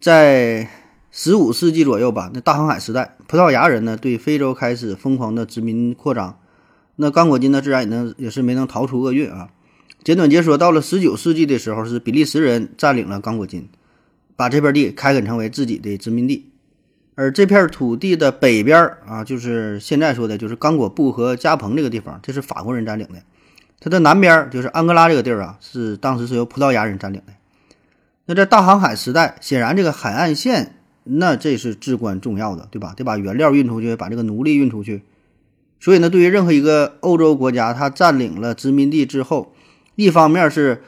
B: 在十五世纪左右吧，那大航海时代，葡萄牙人呢对非洲开始疯狂的殖民扩张，那刚果金呢自然也能也是没能逃出厄运啊。简短截说，到了十九世纪的时候，是比利时人占领了刚果金，把这片地开垦成为自己的殖民地。而这片土地的北边啊，就是现在说的，就是刚果布和加蓬这个地方，这是法国人占领的。它的南边就是安哥拉这个地儿啊，是当时是由葡萄牙人占领的。那在大航海时代，显然这个海岸线。那这是至关重要的，对吧？得把原料运出去，把这个奴隶运出去。所以呢，对于任何一个欧洲国家，它占领了殖民地之后，一方面是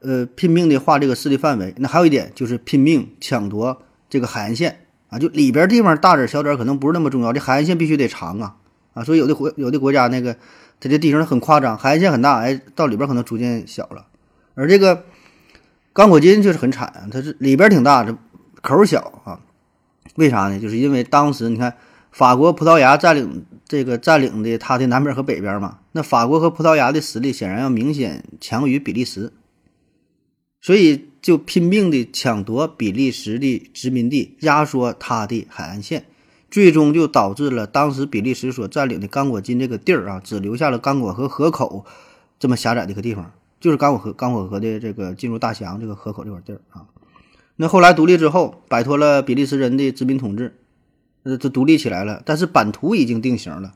B: 呃拼命的划这个势力范围，那还有一点就是拼命抢夺这个海岸线啊，就里边地方大点小点可能不是那么重要，这海岸线必须得长啊啊！所以有的国有的国家那个它这地形很夸张，海岸线很大，哎，到里边可能逐渐小了。而这个刚果金就是很惨，它是里边挺大，这口小啊。为啥呢？就是因为当时你看，法国、葡萄牙占领这个占领的它的南边和北边嘛，那法国和葡萄牙的实力显然要明显强于比利时，所以就拼命的抢夺比利时的殖民地，压缩它的海岸线，最终就导致了当时比利时所占领的刚果金这个地儿啊，只留下了刚果河河口这么狭窄的一个地方，就是刚果河刚果河的这个进入大西洋这个河口这块地儿啊。那后来独立之后，摆脱了比利时人的殖民统治，呃，这独立起来了。但是版图已经定型了，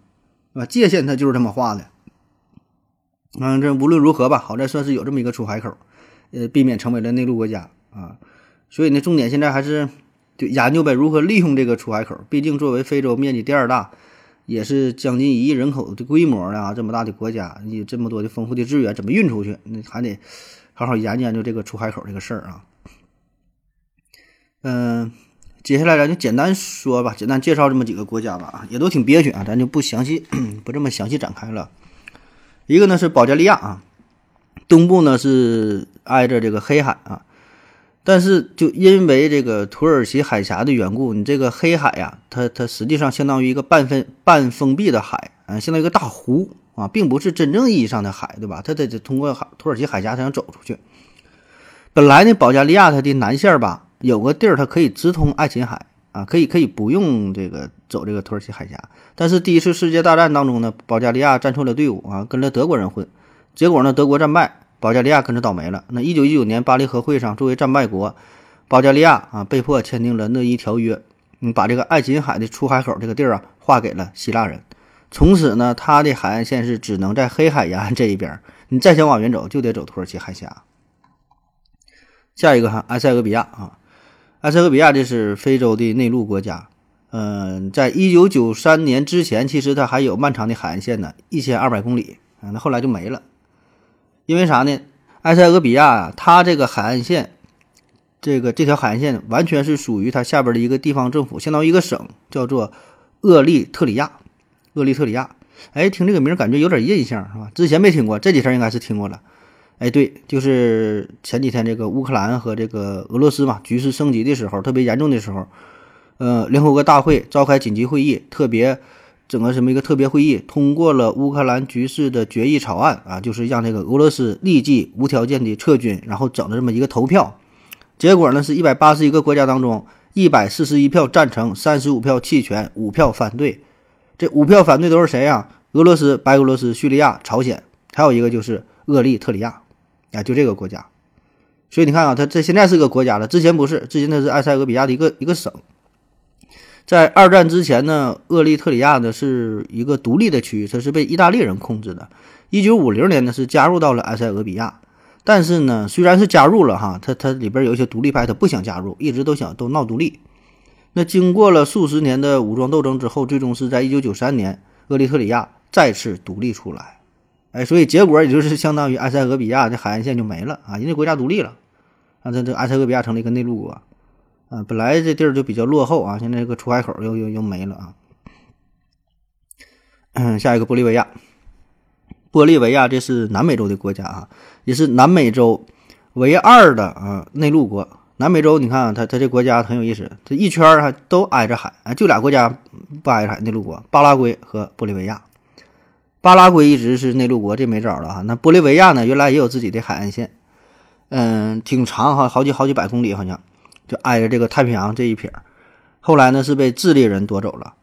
B: 啊？界限它就是这么画的。嗯，这无论如何吧，好在算是有这么一个出海口，呃，避免成为了内陆国家啊。所以呢，重点现在还是就研究呗，如何利用这个出海口。毕竟作为非洲面积第二大，也是将近一亿人口的规模啊，这么大的国家，你这么多的丰富的资源，怎么运出去？那还得好好研究研究这个出海口这个事儿啊。嗯，接下来咱就简单说吧，简单介绍这么几个国家吧，也都挺憋屈啊，咱就不详细 不这么详细展开了。一个呢是保加利亚啊，东部呢是挨着这个黑海啊，但是就因为这个土耳其海峡的缘故，你这个黑海呀，它它实际上相当于一个半分半封闭的海啊，相当于一个大湖啊，并不是真正意义上的海，对吧？它得通过土耳其海峡才能走出去。本来呢，保加利亚它的南线吧。有个地儿，它可以直通爱琴海啊，可以可以不用这个走这个土耳其海峡。但是第一次世界大战当中呢，保加利亚站错了队伍啊，跟着德国人混，结果呢，德国战败，保加利亚跟着倒霉了。那一九一九年巴黎和会上，作为战败国，保加利亚啊被迫签订了内伊条约，嗯，把这个爱琴海的出海口这个地儿啊划给了希腊人。从此呢，它的海岸线是只能在黑海沿岸这一边，你再想往远走，就得走土耳其海峡。下一个哈，埃塞俄比亚啊。埃塞俄比亚这是非洲的内陆国家，嗯，在一九九三年之前，其实它还有漫长的海岸线呢，一千二百公里啊，那后来就没了，因为啥呢？埃塞俄比亚啊，它这个海岸线，这个这条海岸线完全是属于它下边的一个地方政府，相当于一个省，叫做厄立特里亚。厄立特里亚，哎，听这个名感觉有点印象，是吧？之前没听过，这几天应该是听过了。哎，对，就是前几天这个乌克兰和这个俄罗斯嘛，局势升级的时候，特别严重的时候，呃，联合国大会召开紧急会议，特别整个什么一个特别会议，通过了乌克兰局势的决议草案啊，就是让这个俄罗斯立即无条件的撤军，然后整的这么一个投票，结果呢是一百八十一个国家当中，一百四十一票赞成，三十五票弃权，五票反对，这五票反对都是谁呀？俄罗斯、白俄罗斯、叙利亚、朝鲜，还有一个就是厄立特里亚。啊，就这个国家，所以你看啊，它这现在是个国家了，之前不是，之前它是埃塞俄比亚的一个一个省。在二战之前呢，厄立特里亚呢是一个独立的区域，它是被意大利人控制的。一九五零年呢是加入到了埃塞俄比亚，但是呢虽然是加入了哈，它它里边有一些独立派，他不想加入，一直都想都闹独立。那经过了数十年的武装斗争之后，最终是在一九九三年，厄立特里亚再次独立出来。哎，所以结果也就是相当于埃塞俄比亚这海岸线就没了啊，人家国家独立了，啊，这这埃塞俄比亚成了一个内陆国。啊，本来这地儿就比较落后啊，现在这个出海口又又又没了啊。嗯，下一个玻利维亚，玻利维亚这是南美洲的国家啊，也是南美洲唯二的啊内陆国。南美洲你看啊，它它这国家很有意思，这一圈儿哈都挨着海啊，就俩国家不挨着海，内陆国巴拉圭和玻利维亚。巴拉圭一直是内陆国，这没招了哈。那玻利维亚呢，原来也有自己的海岸线，嗯，挺长哈，好几好几百公里好像。就挨着这个太平洋这一撇，后来呢是被智利人夺走了。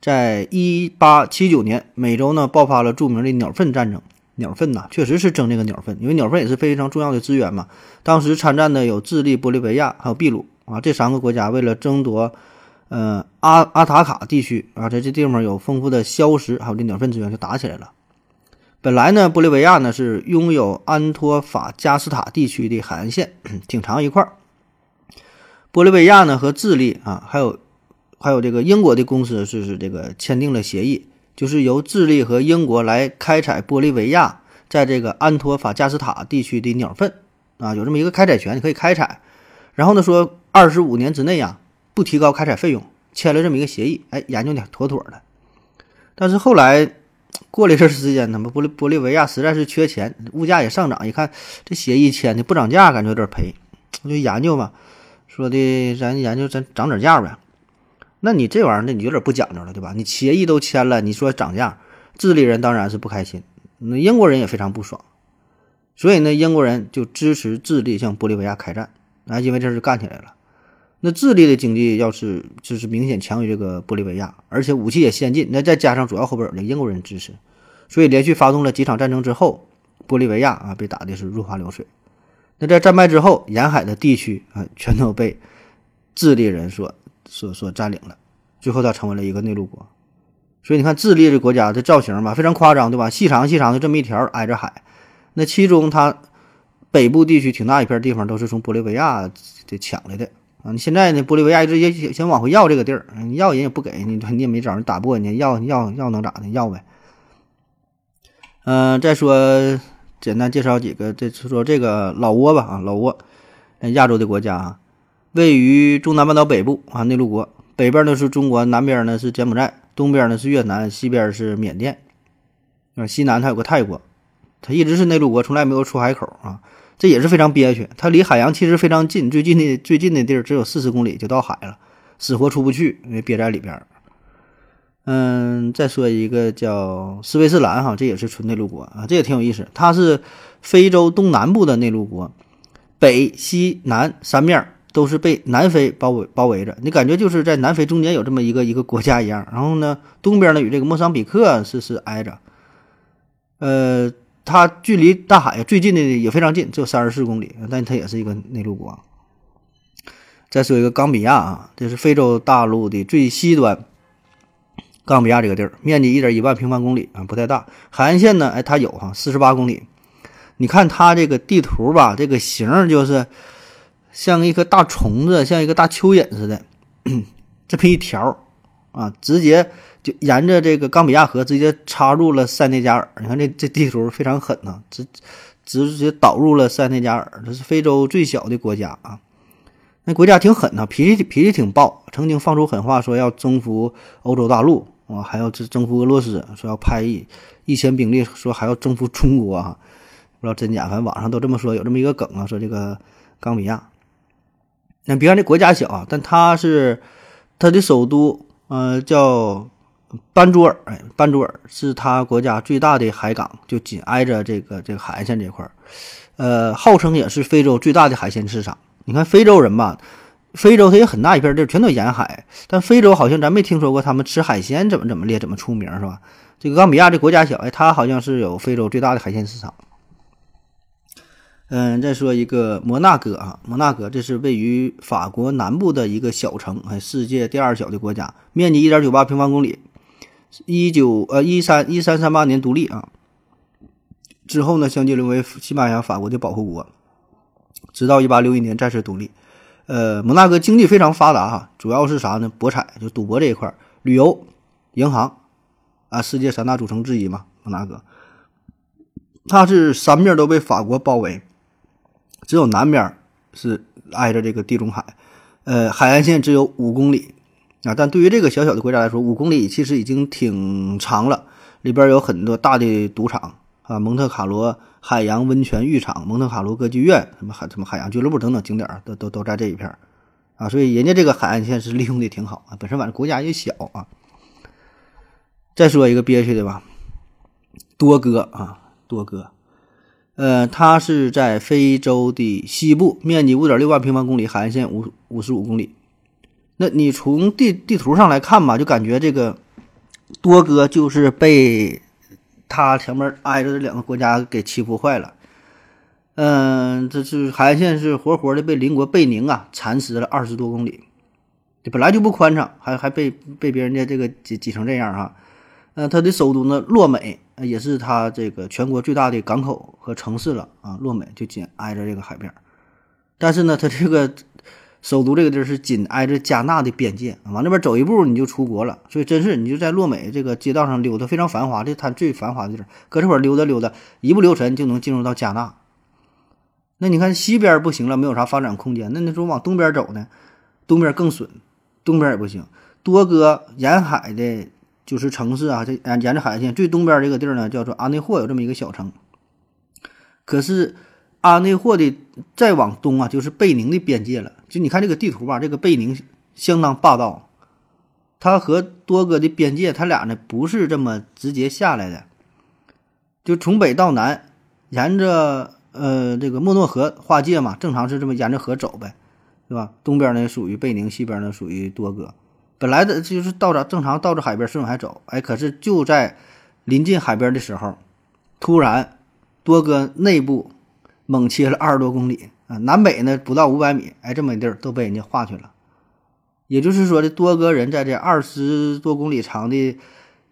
B: 在一八七九年，美洲呢爆发了著名的鸟粪战争。鸟粪呐，确实是争这个鸟粪，因为鸟粪也是非常重要的资源嘛。当时参战的有智利、玻利维亚还有秘鲁啊，这三个国家为了争夺，呃阿阿塔卡地区啊，在这地方有丰富的硝石还有这鸟粪资源，就打起来了。本来呢，玻利维亚呢是拥有安托法加斯塔地区的海岸线，挺长一块儿。玻利维亚呢和智利啊，还有还有这个英国的公司是是这个签订了协议，就是由智利和英国来开采玻利维亚在这个安托法加斯塔地区的鸟粪啊，有这么一个开采权，你可以开采。然后呢说二十五年之内呀不提高开采费用，签了这么一个协议，哎，研究的妥妥的。但是后来过了一阵时间，他们玻利玻利维亚实在是缺钱，物价也上涨，一看这协议签的不涨价，感觉有点赔，就研究嘛。说的咱研究咱涨点价呗，那你这玩意儿那你有点不讲究了，对吧？你协议都签了，你说涨价，智利人当然是不开心，那英国人也非常不爽，所以呢，英国人就支持智利向玻利维亚开战啊，因为这是干起来了。那智利的经济要是就是明显强于这个玻利维亚，而且武器也先进，那再加上主要后边有这英国人支持，所以连续发动了几场战争之后，玻利维亚啊被打的是落花流水。那在战败之后，沿海的地区啊，全都被智利人所所所占领了。最后，它成为了一个内陆国。所以你看，智利这国家的造型吧，非常夸张，对吧？细长细长的这么一条挨着海。那其中，它北部地区挺大一片地方都是从玻利维亚这抢来的啊。你现在呢，玻利维亚一直也想往回要这个地儿，你要人也不给你，你也没招，你打不过人家，要要要能咋的？要呗。嗯，再说。简单介绍几个，这说这个老挝吧啊，老挝，亚洲的国家啊，位于中南半岛北部啊，内陆国，北边呢是中国，南边呢是柬埔寨，东边呢是越南，西边是缅甸，啊，西南它有个泰国，它一直是内陆国，从来没有出海口啊，这也是非常憋屈。它离海洋其实非常近，最近的最近的地儿只有四十公里就到海了，死活出不去，因为憋在里边。嗯，再说一个叫斯威士兰哈，这也是纯内陆国啊，这也挺有意思。它是非洲东南部的内陆国，北、西、南三面都是被南非包围包围着，你感觉就是在南非中间有这么一个一个国家一样。然后呢，东边呢与这个莫桑比克是是挨着，呃，它距离大海最近的也非常近，只有三十四公里，但它也是一个内陆国。再说一个冈比亚啊，这是非洲大陆的最西端。冈比亚这个地儿面积一点一万平方公里啊，不太大。海岸线呢，哎，它有哈，四十八公里。你看它这个地图吧，这个形就是像一颗大虫子，像一个大蚯蚓似的，这么一条啊，直接就沿着这个冈比亚河直接插入了塞内加尔。你看这这地图非常狠呐，直直接导入了塞内加尔，这是非洲最小的国家啊。那国家挺狠呐，脾气脾气挺暴，曾经放出狠话说要征服欧洲大陆啊，还要征征服俄罗斯，说要派一一千兵力，说还要征服中国啊，不知道真假，反正网上都这么说，有这么一个梗啊，说这个冈比亚。那别看这国家小啊，但它是它的首都，呃，叫班卓尔，哎，班卓尔是他国家最大的海港，就紧挨着这个这个海岸线这块儿，呃，号称也是非洲最大的海鲜市场。你看非洲人吧，非洲它也很大一片地儿，全都沿海，但非洲好像咱没听说过他们吃海鲜怎么怎么列怎么出名是吧？这个冈比亚这国家小，哎，它好像是有非洲最大的海鲜市场。嗯，再说一个摩纳哥啊，摩纳哥这是位于法国南部的一个小城，哎，世界第二小的国家，面积一点九八平方公里。一九呃一三一三三八年独立啊，之后呢，相继沦为西班牙、法国的保护国，直到一八六一年再次独立。呃，摩纳哥经济非常发达哈，主要是啥呢？博彩，就赌博这一块儿，旅游、银行啊，世界三大组成之一嘛。摩纳哥，它是三面都被法国包围。只有南边是挨着这个地中海，呃，海岸线只有五公里啊。但对于这个小小的国家来说，五公里其实已经挺长了。里边有很多大的赌场啊，蒙特卡罗海洋温泉浴场、蒙特卡罗歌剧院、什么海什么海洋俱乐部等等景点都都都在这一片啊。所以人家这个海岸线是利用的挺好啊。本身反正国家也小啊。再说一个憋屈的吧，多哥啊，多哥。呃，它是在非洲的西部，面积五点六万平方公里，海岸线五五十五公里。那你从地地图上来看吧，就感觉这个多哥就是被他前面挨着的两个国家给欺负坏了。嗯，这是海岸线是活活的被邻国贝宁啊蚕食了二十多公里，本来就不宽敞，还还被被别人家这个挤挤成这样哈。呃，它的首都呢，洛美。也是它这个全国最大的港口和城市了啊，洛美就紧挨着这个海边但是呢，它这个首都这个地儿是紧挨着加纳的边界，往那边走一步你就出国了。所以真是你就在洛美这个街道上溜达，非常繁华，这它最繁华的地儿。搁这会儿溜达溜达，一不留神就能进入到加纳。那你看西边不行了，没有啥发展空间。那你说往东边走呢？东边更损，东边也不行。多哥沿海的。就是城市啊，这沿沿着海岸线最东边这个地儿呢，叫做阿内霍，有这么一个小城。可是阿内霍的再往东啊，就是贝宁的边界了。就你看这个地图吧，这个贝宁相当霸道，它和多哥的边界，它俩呢不是这么直接下来的，就从北到南，沿着呃这个莫诺河划界嘛，正常是这么沿着河走呗，对吧？东边呢属于贝宁，西边呢属于多哥。本来的就是到着正常到着海边顺海走，哎，可是就在临近海边的时候，突然多哥内部猛切了二十多公里啊，南北呢不到五百米，哎，这么一地儿都被人家划去了。也就是说，这多哥人在这二十多公里长的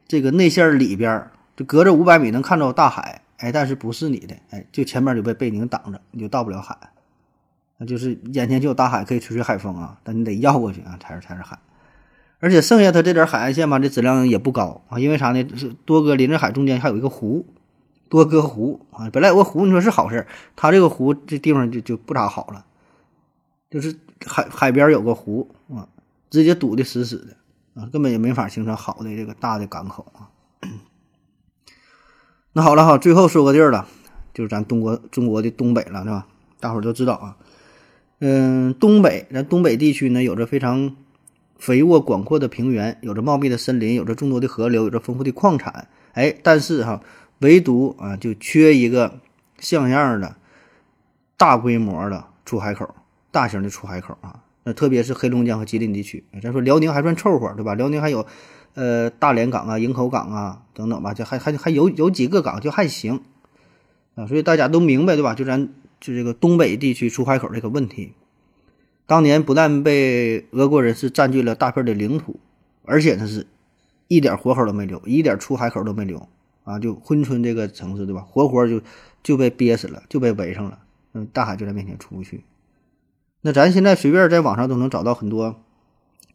B: 这个内线里边，就隔着五百米能看到大海，哎，但是不是你的，哎，就前面就被贝宁挡着，你就到不了海。那就是眼前就有大海，可以吹吹海风啊，但你得绕过去啊，才是才是海。而且剩下它这点海岸线吧，这质量也不高啊，因为啥呢？是多哥临着海中间还有一个湖，多哥湖啊。本来有个湖，你说是好事，它这个湖这地方就就不咋好了，就是海海边有个湖啊，直接堵的死死的啊，根本也没法形成好的这个大的港口啊。那好了哈，最后说个地儿了，就是咱中国中国的东北了，是吧？大伙儿都知道啊，嗯，东北咱东北地区呢，有着非常。肥沃广阔的平原，有着茂密的森林，有着众多的河流，有着丰富的矿产。哎，但是哈，唯独啊，就缺一个像样的、大规模的出海口，大型的出海口啊。那特别是黑龙江和吉林地区，咱说辽宁还算凑合，对吧？辽宁还有呃大连港啊、营口港啊等等吧，就还还还有有几个港就还行啊。所以大家都明白，对吧？就咱就这个东北地区出海口这个问题。当年不但被俄国人是占据了大片的领土，而且呢是一点活口都没留，一点出海口都没留啊！就珲春这个城市，对吧？活活就就被憋死了，就被围上了。嗯，大海就在面前出不去。那咱现在随便在网上都能找到很多，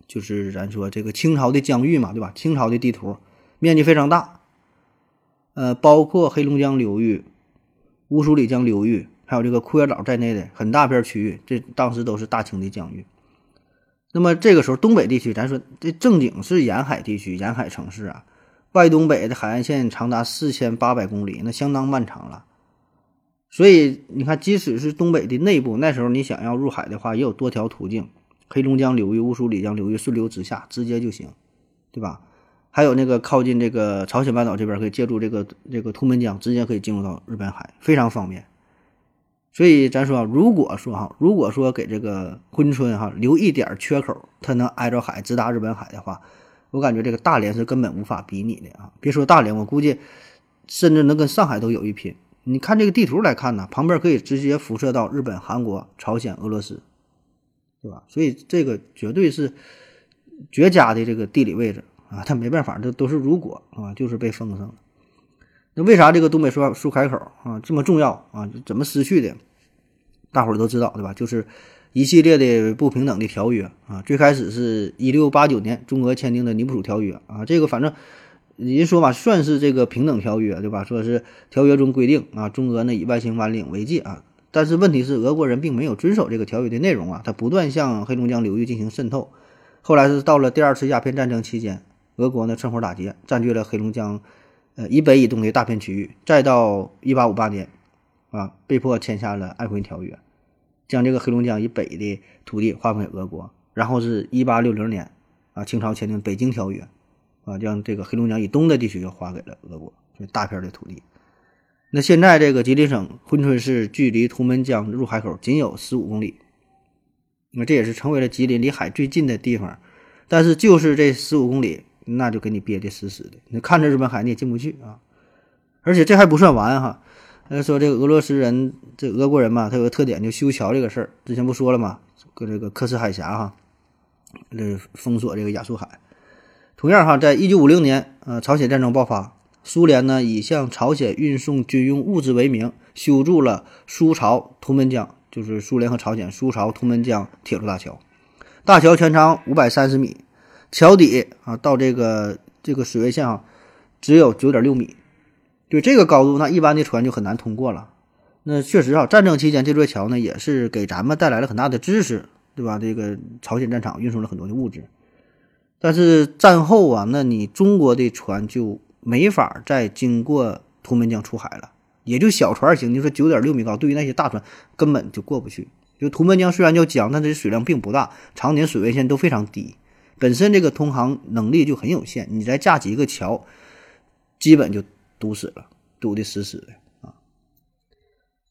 B: 就是咱说这个清朝的疆域嘛，对吧？清朝的地图面积非常大，呃，包括黑龙江流域、乌苏里江流域。还有这个库页岛在内的很大片区域，这当时都是大清的疆域。那么这个时候，东北地区，咱说这正经是沿海地区、沿海城市啊，外东北的海岸线长达四千八百公里，那相当漫长了。所以你看，即使是东北的内部，那时候你想要入海的话，也有多条途径：黑龙江流域、乌苏里江流域顺流直下，直接就行，对吧？还有那个靠近这个朝鲜半岛这边，可以借助这个这个图门江，直接可以进入到日本海，非常方便。所以咱说，如果说哈，如果说给这个珲春哈留一点缺口，它能挨着海直达日本海的话，我感觉这个大连是根本无法比拟的啊！别说大连，我估计甚至能跟上海都有一拼你看这个地图来看呢，旁边可以直接辐射到日本、韩国、朝鲜、俄罗斯，对吧？所以这个绝对是绝佳的这个地理位置啊！但没办法，这都是如果啊，就是被封上了。那为啥这个东北苏苏海口啊这么重要啊？怎么失去的？大伙儿都知道对吧？就是一系列的不平等的条约啊。最开始是一六八九年中俄签订的尼布楚条约啊，这个反正人说嘛，算是这个平等条约对吧？说是条约中规定啊，中俄呢以外星湾岭为界啊。但是问题是，俄国人并没有遵守这个条约的内容啊，他不断向黑龙江流域进行渗透。后来是到了第二次鸦片战争期间，俄国呢趁火打劫，占据了黑龙江。呃，以北以东的大片区域，再到一八五八年，啊，被迫签下了《瑷珲条约》，将这个黑龙江以北的土地划分给俄国。然后是一八六零年，啊，清朝签订《北京条约》，啊，将这个黑龙江以东的地区又划给了俄国，这大片的土地。那现在这个吉林省珲春市距离图们江入海口仅有十五公里，那这也是成为了吉林离海最近的地方。但是就是这十五公里。那就给你憋得死死的，你看着日本海你也进不去啊！而且这还不算完哈，他，说这个俄罗斯人，这俄国人嘛，他有个特点，就修桥这个事儿，之前不说了嘛？搁这个刻赤海峡哈，这封锁这个亚速海。同样哈，在一九五零年，呃，朝鲜战争爆发，苏联呢以向朝鲜运送军用物资为名，修筑了苏朝图门江，就是苏联和朝鲜苏朝图门江铁路大桥，大桥全长五百三十米。桥底啊，到这个这个水位线啊，只有九点六米，就这个高度，那一般的船就很难通过了。那确实啊，战争期间这座桥呢，也是给咱们带来了很大的知识，对吧？这个朝鲜战场运送了很多的物质。但是战后啊，那你中国的船就没法再经过图门江出海了，也就小船行。你说九点六米高，对于那些大船根本就过不去。就图门江虽然叫江，但是水量并不大，常年水位线都非常低。本身这个通航能力就很有限，你再架几个桥，基本就堵死了，堵的死死的啊。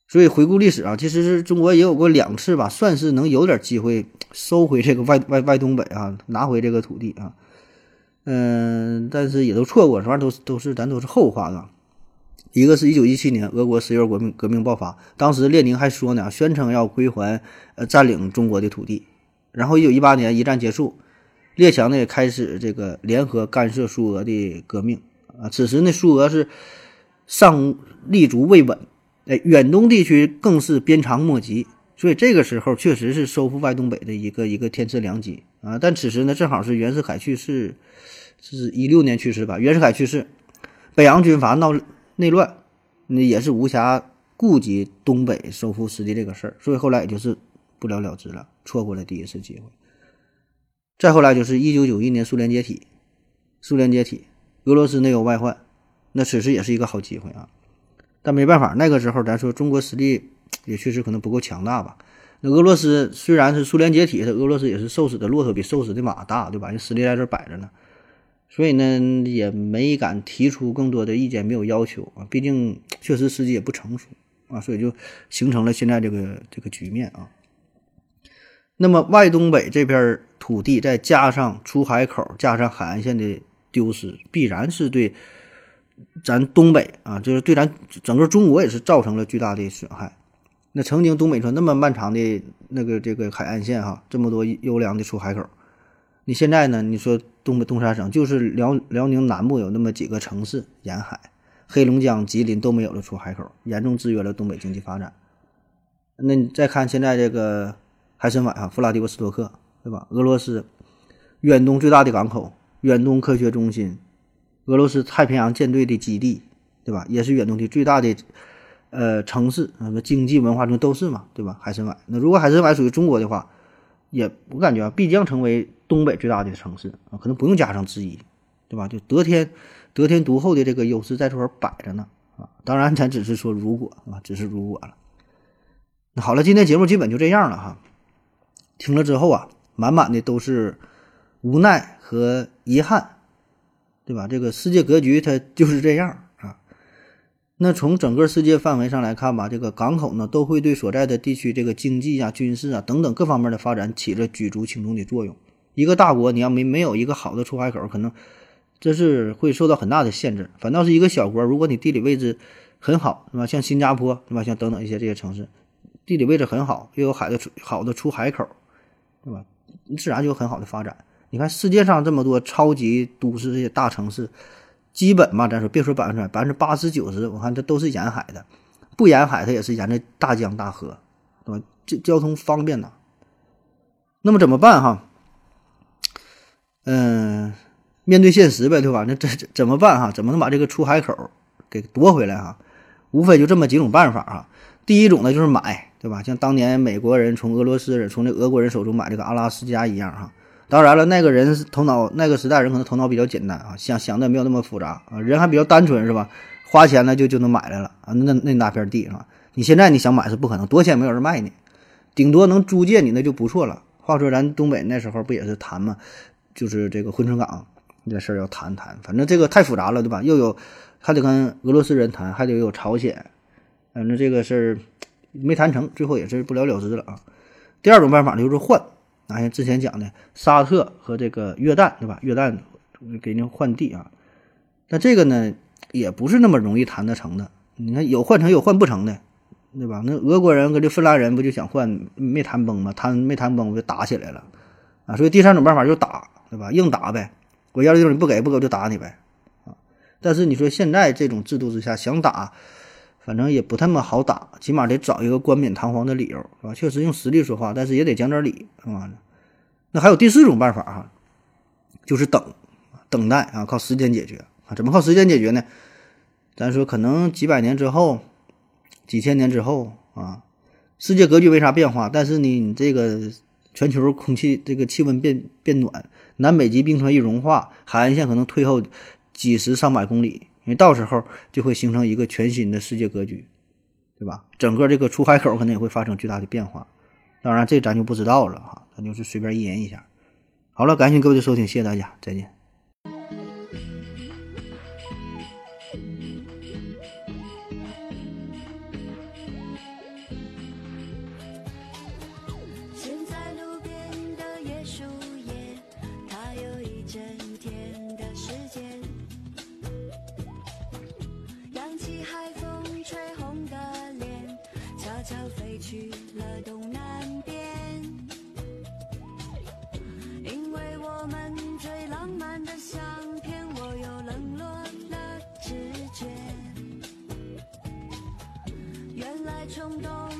B: 所以回顾历史啊，其实是中国也有过两次吧，算是能有点机会收回这个外外外东北啊，拿回这个土地啊。嗯，但是也都错过，反正都都是咱都是后话了。一个是一九一七年，俄国十月革命革命爆发，当时列宁还说呢，宣称要归还呃占领中国的土地。然后一九一八年一战结束。列强呢也开始这个联合干涉苏俄的革命啊，此时呢苏俄是尚立足未稳，哎，远东地区更是鞭长莫及，所以这个时候确实是收复外东北的一个一个天赐良机啊。但此时呢正好是袁世凯去世，是一六年去世吧？袁世凯去世，北洋军阀闹内乱，那也是无暇顾及东北收复失地这个事儿，所以后来也就是不了了之了，错过了第一次机会。再后来就是一九九一年苏联解体，苏联解体，俄罗斯内忧外患，那此时也是一个好机会啊。但没办法，那个时候咱说中国实力 也确实可能不够强大吧。那俄罗斯虽然是苏联解体，俄罗斯也是瘦死的骆驼比瘦死的马大，对吧？人实力在这摆着呢，所以呢也没敢提出更多的意见，没有要求啊。毕竟 确实时机也不成熟啊，所以就形成了现在这个这个局面啊。那么外东北这片土地，再加上出海口，加上海岸线的丢失，必然是对咱东北啊，就是对咱整个中国也是造成了巨大的损害。那曾经东北说那么漫长的那个这个海岸线哈，这么多优良的出海口，你现在呢？你说东北东三省就是辽辽宁南部有那么几个城市沿海，黑龙江、吉林都没有了出海口，严重制约了东北经济发展。那你再看现在这个。海参崴啊，弗拉迪沃斯托克，对吧？俄罗斯远东最大的港口，远东科学中心，俄罗斯太平洋舰队的基地，对吧？也是远东的最大的呃城市，什么经济文化中都是嘛，对吧？海参崴，那如果海参崴属于中国的话，也我感觉啊，必将成为东北最大的城市啊，可能不用加上之一，对吧？就得天得天独厚的这个优势在这块摆着呢啊。当然，咱只是说如果啊，只是如果了。那好了，今天节目基本就这样了哈。听了之后啊，满满的都是无奈和遗憾，对吧？这个世界格局它就是这样啊。那从整个世界范围上来看吧，这个港口呢，都会对所在的地区这个经济啊、军事啊等等各方面的发展起着举足轻重的作用。一个大国，你要没没有一个好的出海口，可能这是会受到很大的限制。反倒是一个小国，如果你地理位置很好，是吧？像新加坡，是吧？像等等一些这些城市，地理位置很好，又有海的出好的出海口，对吧？自然就有很好的发展。你看世界上这么多超级都市这些大城市，基本嘛，咱说别说百分之百，百分之八十九十，我看这都是沿海的，不沿海它也是沿着大江大河，对吧？这交通方便呐。那么怎么办哈？嗯，面对现实呗，对吧？那这怎么办哈？怎么能把这个出海口给夺回来哈？无非就这么几种办法哈。第一种呢，就是买，对吧？像当年美国人从俄罗斯人、从这俄国人手中买这个阿拉斯加一样哈。当然了，那个人头脑，那个时代人可能头脑比较简单啊，想想的没有那么复杂啊，人还比较单纯是吧？花钱呢就就能买来了啊，那那大片地是吧？你现在你想买是不可能，多钱没有人卖你，顶多能租借你那就不错了。话说咱东北那时候不也是谈吗？就是这个珲春港这事儿要谈谈，反正这个太复杂了，对吧？又有还得跟俄罗斯人谈，还得有朝鲜，反正这个事儿没谈成，最后也是不了了之了啊。第二种办法就是换，啊，像之前讲的沙特和这个约旦，对吧？约旦给人换地啊，那这个呢也不是那么容易谈得成的。你看有换成有换不成的，对吧？那俄国人跟这芬兰人不就想换没谈崩吗？谈没谈崩就打起来了啊！所以第三种办法就打。对吧？硬打呗，我要的地方你不给，不给就打你呗，啊！但是你说现在这种制度之下，想打，反正也不太么好打，起码得找一个冠冕堂皇的理由，是吧？确实用实力说话，但是也得讲点理，是吧？那还有第四种办法哈，就是等，等待啊，靠时间解决啊？怎么靠时间解决呢？咱说可能几百年之后，几千年之后啊，世界格局没啥变化，但是呢，你这个全球空气这个气温变变暖。南北极冰川一融化，海岸线可能退后几十上百公里，因为到时候就会形成一个全新的世界格局，对吧？整个这个出海口可能也会发生巨大的变化。当然，这咱就不知道了哈，咱就是随便一言一下。好了，感谢各位的收听，谢谢大家，再见。
E: 冲动。